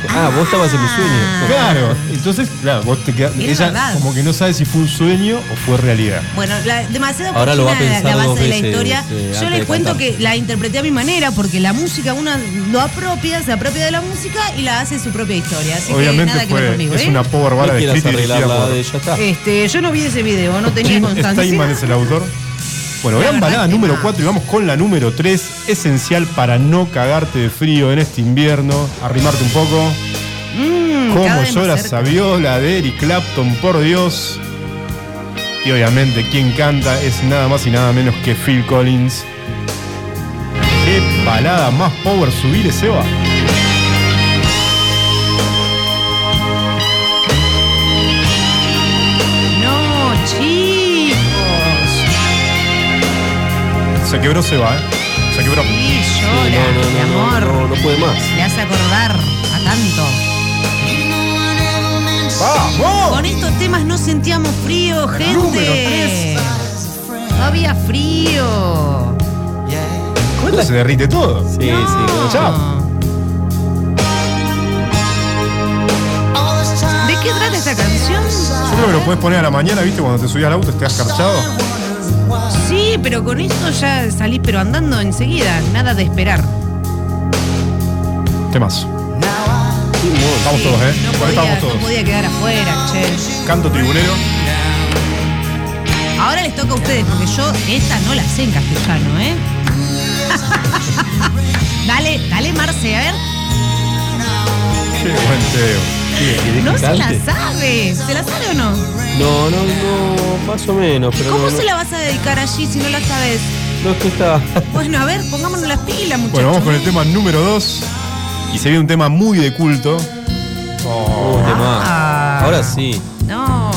Ah, vos estabas en mi sueño. Claro, entonces, claro, vos te quedás, Es ella verdad. como que no sabe si fue un sueño o fue realidad. Bueno, la- demasiado Ahora lo va a cochina la- pensar la dos base de la veces, historia. Yo antes les de cuento que la interpreté a mi manera porque la música una lo apropia, se apropia de la música y la hace su propia historia. Así que Obviamente nada que ver fue, conmigo, es ¿eh? una power No ballad quieras escrita y dirigida arreglarla por de ya está. Este, yo no vi ese video, no tenía Jim constancia. Steinman es el autor. Bueno, gran balada número no. 4 y vamos con la número 3, esencial para no cagarte de frío en este invierno. Arrimarte un poco. Mm, más llora. Saviola de Eric Clapton, por Dios. Y obviamente quien canta es nada más y nada menos que Phil Collins. Qué balada más power subir ese va. Se quebró Seba, ¿eh? Se quebró. Sí, Sí, llora, no, no, mi no, amor. no, no, no puede más. Le hace acordar a tanto. ¡Vamos! Con estos temas no sentíamos frío, gente. número tres. No había frío. ¿Cuándo se derrite todo? Sí, sí. No. Chao. ¿De qué trata esta canción? Yo creo que lo puedes poner a la mañana, ¿viste? Cuando te subís al auto, estés carchado. Sí, pero con esto ya salís pero andando enseguida, nada de esperar. Temazo. Vamos Sí, todos, ¿eh? No podía, esta vamos no todos. podía quedar afuera, che. Canto tribunero. Ahora les toca a ustedes, porque yo esta no la sé en castellano, ¿eh? dale, dale, Marce, a ver. Tema. ¿Querés No se la sabe. ¿Se la sabe o no? No, no, no, más o menos, pero ¿Cómo no, se la vas a dedicar allí si no la sabes? no es que está. Bueno, a ver, pongámonos las pilas, muchachos. Bueno, vamos con el tema número 2. Y se viene un tema muy de culto. Oh, de más. Ah. Ahora sí. No.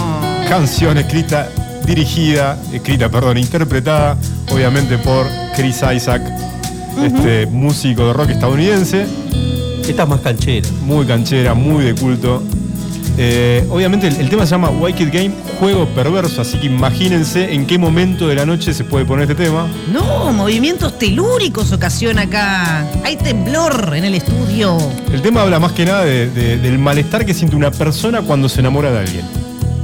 Canción escrita, dirigida, escrita, perdón, interpretada, obviamente por Chris Isaac, este músico de rock estadounidense, Esta es más canchera. muy canchera, muy de culto. Eh, obviamente el, el tema se llama Wicked Game, juego perverso, así que imagínense en qué momento de la noche se puede poner este tema. No, movimientos telúricos ocasiona acá. Hay temblor en el estudio. El tema habla más que nada de- de- del malestar que siente una persona cuando se enamora de alguien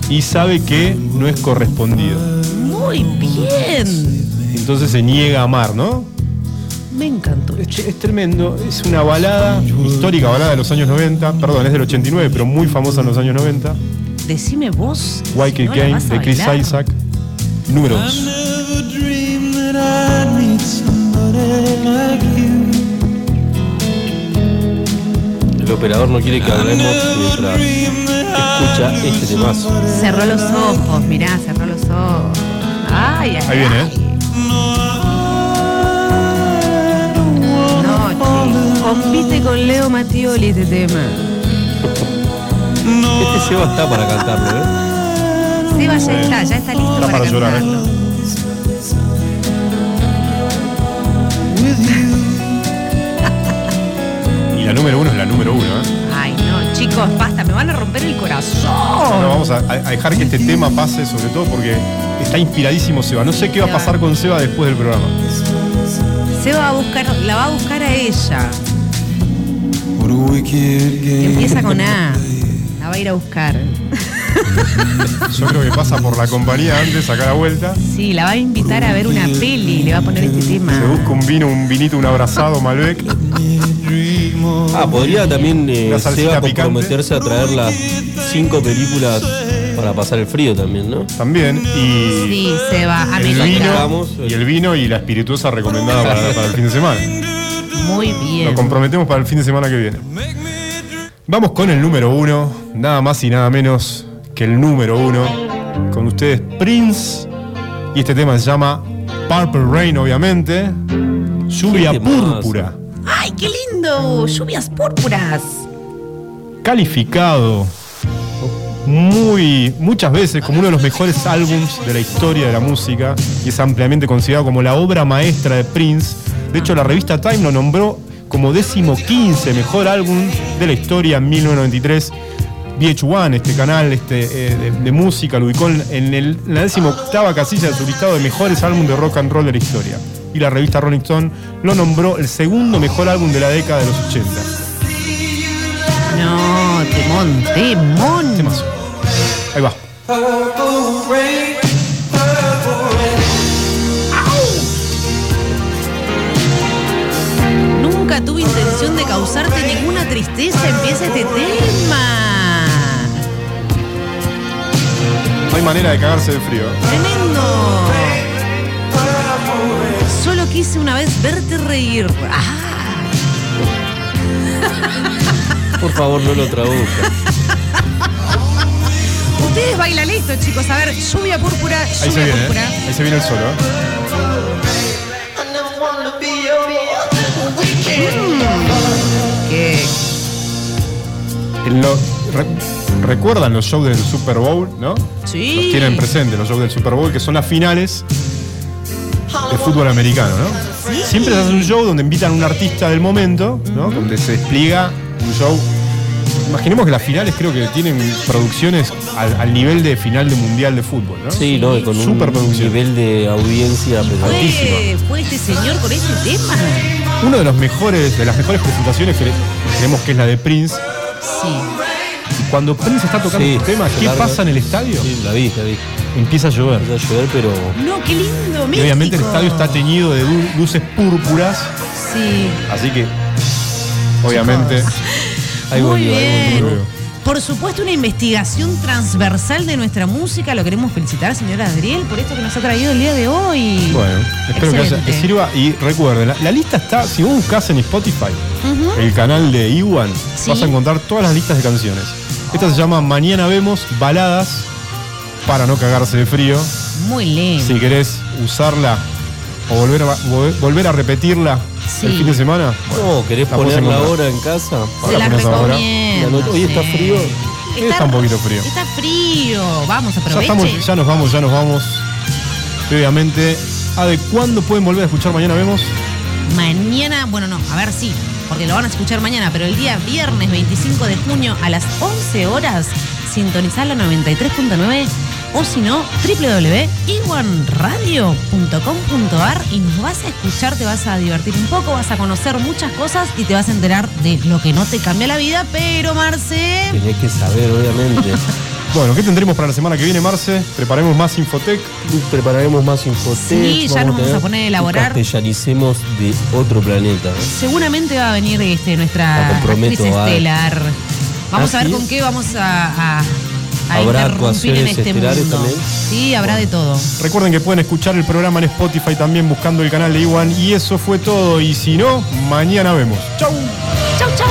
y sabe que no es correspondido. Muy bien. Entonces se niega a amar, ¿no? Me encantó. Es, es tremendo, es una balada, histórica balada de los años 90, perdón, es del 89, pero muy famosa en los años 90. Decime vos. si Wicked no Game de Chris bailar. Isaac, número 2. Never dreamed that I'd meet somebody like you. El operador no quiere que hablemos mientras escucha este temazo. Cerró los ojos, mirá, cerró los ojos. Ay, ay, Ahí viene, ¿eh? Compite con Leo Mattioli este tema. Este Seba está para cantarlo, ¿eh? Seba ya está, ya está listo Está para, para llorar, ¿eh? cantarlo. Y la número 1 es la número 1, ¿eh? Ay, no, chicos, basta, me van a romper el corazón. No, vamos a, a dejar que este tema pase, sobre todo porque está inspiradísimo Seba. No sé qué va a pasar con Seba después del programa. Seba va a buscar, la va a buscar a ella. Empieza con A. La va a ir a buscar. Yo creo que pasa por la compañía antes, saca la vuelta. Sí, la va a invitar a ver una peli, le va a poner este tema. Se busca un vino, un vinito, un abrazado, Malbec. Ah, podría también eh, Seba picante. comprometerse a traer las cinco películas para pasar el frío también, ¿no? También. Y Sí, Seba, a el vino, y el vino y la espirituosa recomendada para, para el fin de semana. Muy Lo bien. comprometemos para el fin de semana que viene. Vamos con el número uno, nada más y nada menos que el número uno. Con ustedes Prince. Y este tema se llama Purple Rain, obviamente. Lluvia púrpura. ¡Ay, qué lindo! Lluvias púrpuras. Calificado muy, muchas veces como uno de los mejores álbums de la historia de la música y es ampliamente considerado como la obra maestra de Prince. De hecho, la revista Time lo nombró como décimo quince mejor álbum de la historia en 1993. VH1, este canal este, eh, de, de música, lo ubicó en, en el- en la décima octava casilla de su listado de mejores álbumes de rock and roll de la historia. Y la revista Rolling Stone lo nombró el segundo mejor álbum de la década de los 80. No, temón, temón. Ahí va. Nunca tuve intención de causarte ninguna tristeza. Empieza este tema. No hay manera de cagarse de frío. Tremendo. Solo quise una vez verte reír. Ah, Por favor, no lo traduzca. ustedes bailan esto, chicos. A ver, lluvia púrpura, Ahí se lluvia viene, púrpura. ¿eh? Ahí se viene el solo, ¿eh? ¿Qué? En lo- re- ¿Recuerdan los shows del Super Bowl, no? Sí. Los tienen presentes, los shows del Super Bowl, que son las finales de fútbol americano, ¿no? Siempre se hace un show donde invitan a un artista del momento, ¿no? Donde se despliega un show. Imaginemos que las finales creo que tienen producciones al, al nivel de final de mundial de fútbol, ¿no? Sí, ¿no? Con un nivel de audiencia pesadísimo. ¿Fue, fue este señor con ese tema? Uno de los mejores, de las mejores presentaciones que creemos que es la de Prince. Sí. Cuando Prince está tocando Sí, este tema, ¿qué larga. pasa en el estadio? Sí, la vi, la vi. Empieza a llover. Empieza a llover, pero No, qué lindo, Y obviamente el estadio está teñido de lu- luces púrpuras, Sí. así que obviamente ahí Muy volvió, ahí volvió. Por supuesto, una investigación transversal de nuestra música. Lo queremos felicitar, señora Adriel, por esto que nos ha traído el día de hoy. bueno, espero que, haya- que sirva y recuerden, la, la lista está, si vos buscas en Spotify Ujú. el canal de Iwan, Sí. vas a encontrar todas las listas de canciones. Esta se llama Mañana vemos baladas para no cagarse de frío. Muy lindo. Si querés usarla o volver a, vol- volver a repetirla Sí. el fin de semana, No, ¿querés ponerla ahora en casa? Se la recomiendo. Hoy está sí. frío. Está un poquito frío. Está frío. Vamos, ya, aproveche. estamos, ya nos vamos, ya nos vamos. Y obviamente, ¿a de cuándo pueden volver a escuchar Mañana Vemos? Mañana, bueno, no, a ver si, porque lo van a escuchar mañana, pero el día viernes 25 de junio a las 11 horas, sintonizar la 93.9 o si no, www.iguanradio.com.ar y nos vas a escuchar, te vas a divertir un poco, vas a conocer muchas cosas y te vas a enterar de lo que no te cambia la vida, pero Marce, Tenés que saber, obviamente. Bueno, ¿qué tendremos para la semana que viene, Marce? Preparemos más Infotec. Prepararemos más infotech. Sí, ya nos vamos a poner a elaborar. y Castellanicemos de otro planeta. ¿eh? seguramente va a venir este, nuestra actriz estelar. Vamos ¿Ah, a ver sí? con qué vamos a, a, a ¿Habrá interrumpir en este estelares mundo. también? Sí, habrá de todo. Recuerden que pueden escuchar el programa en Spotify también buscando el canal de Iwan. Y eso fue todo. Y si no, mañana vemos. ¡Chau! Chau, chau.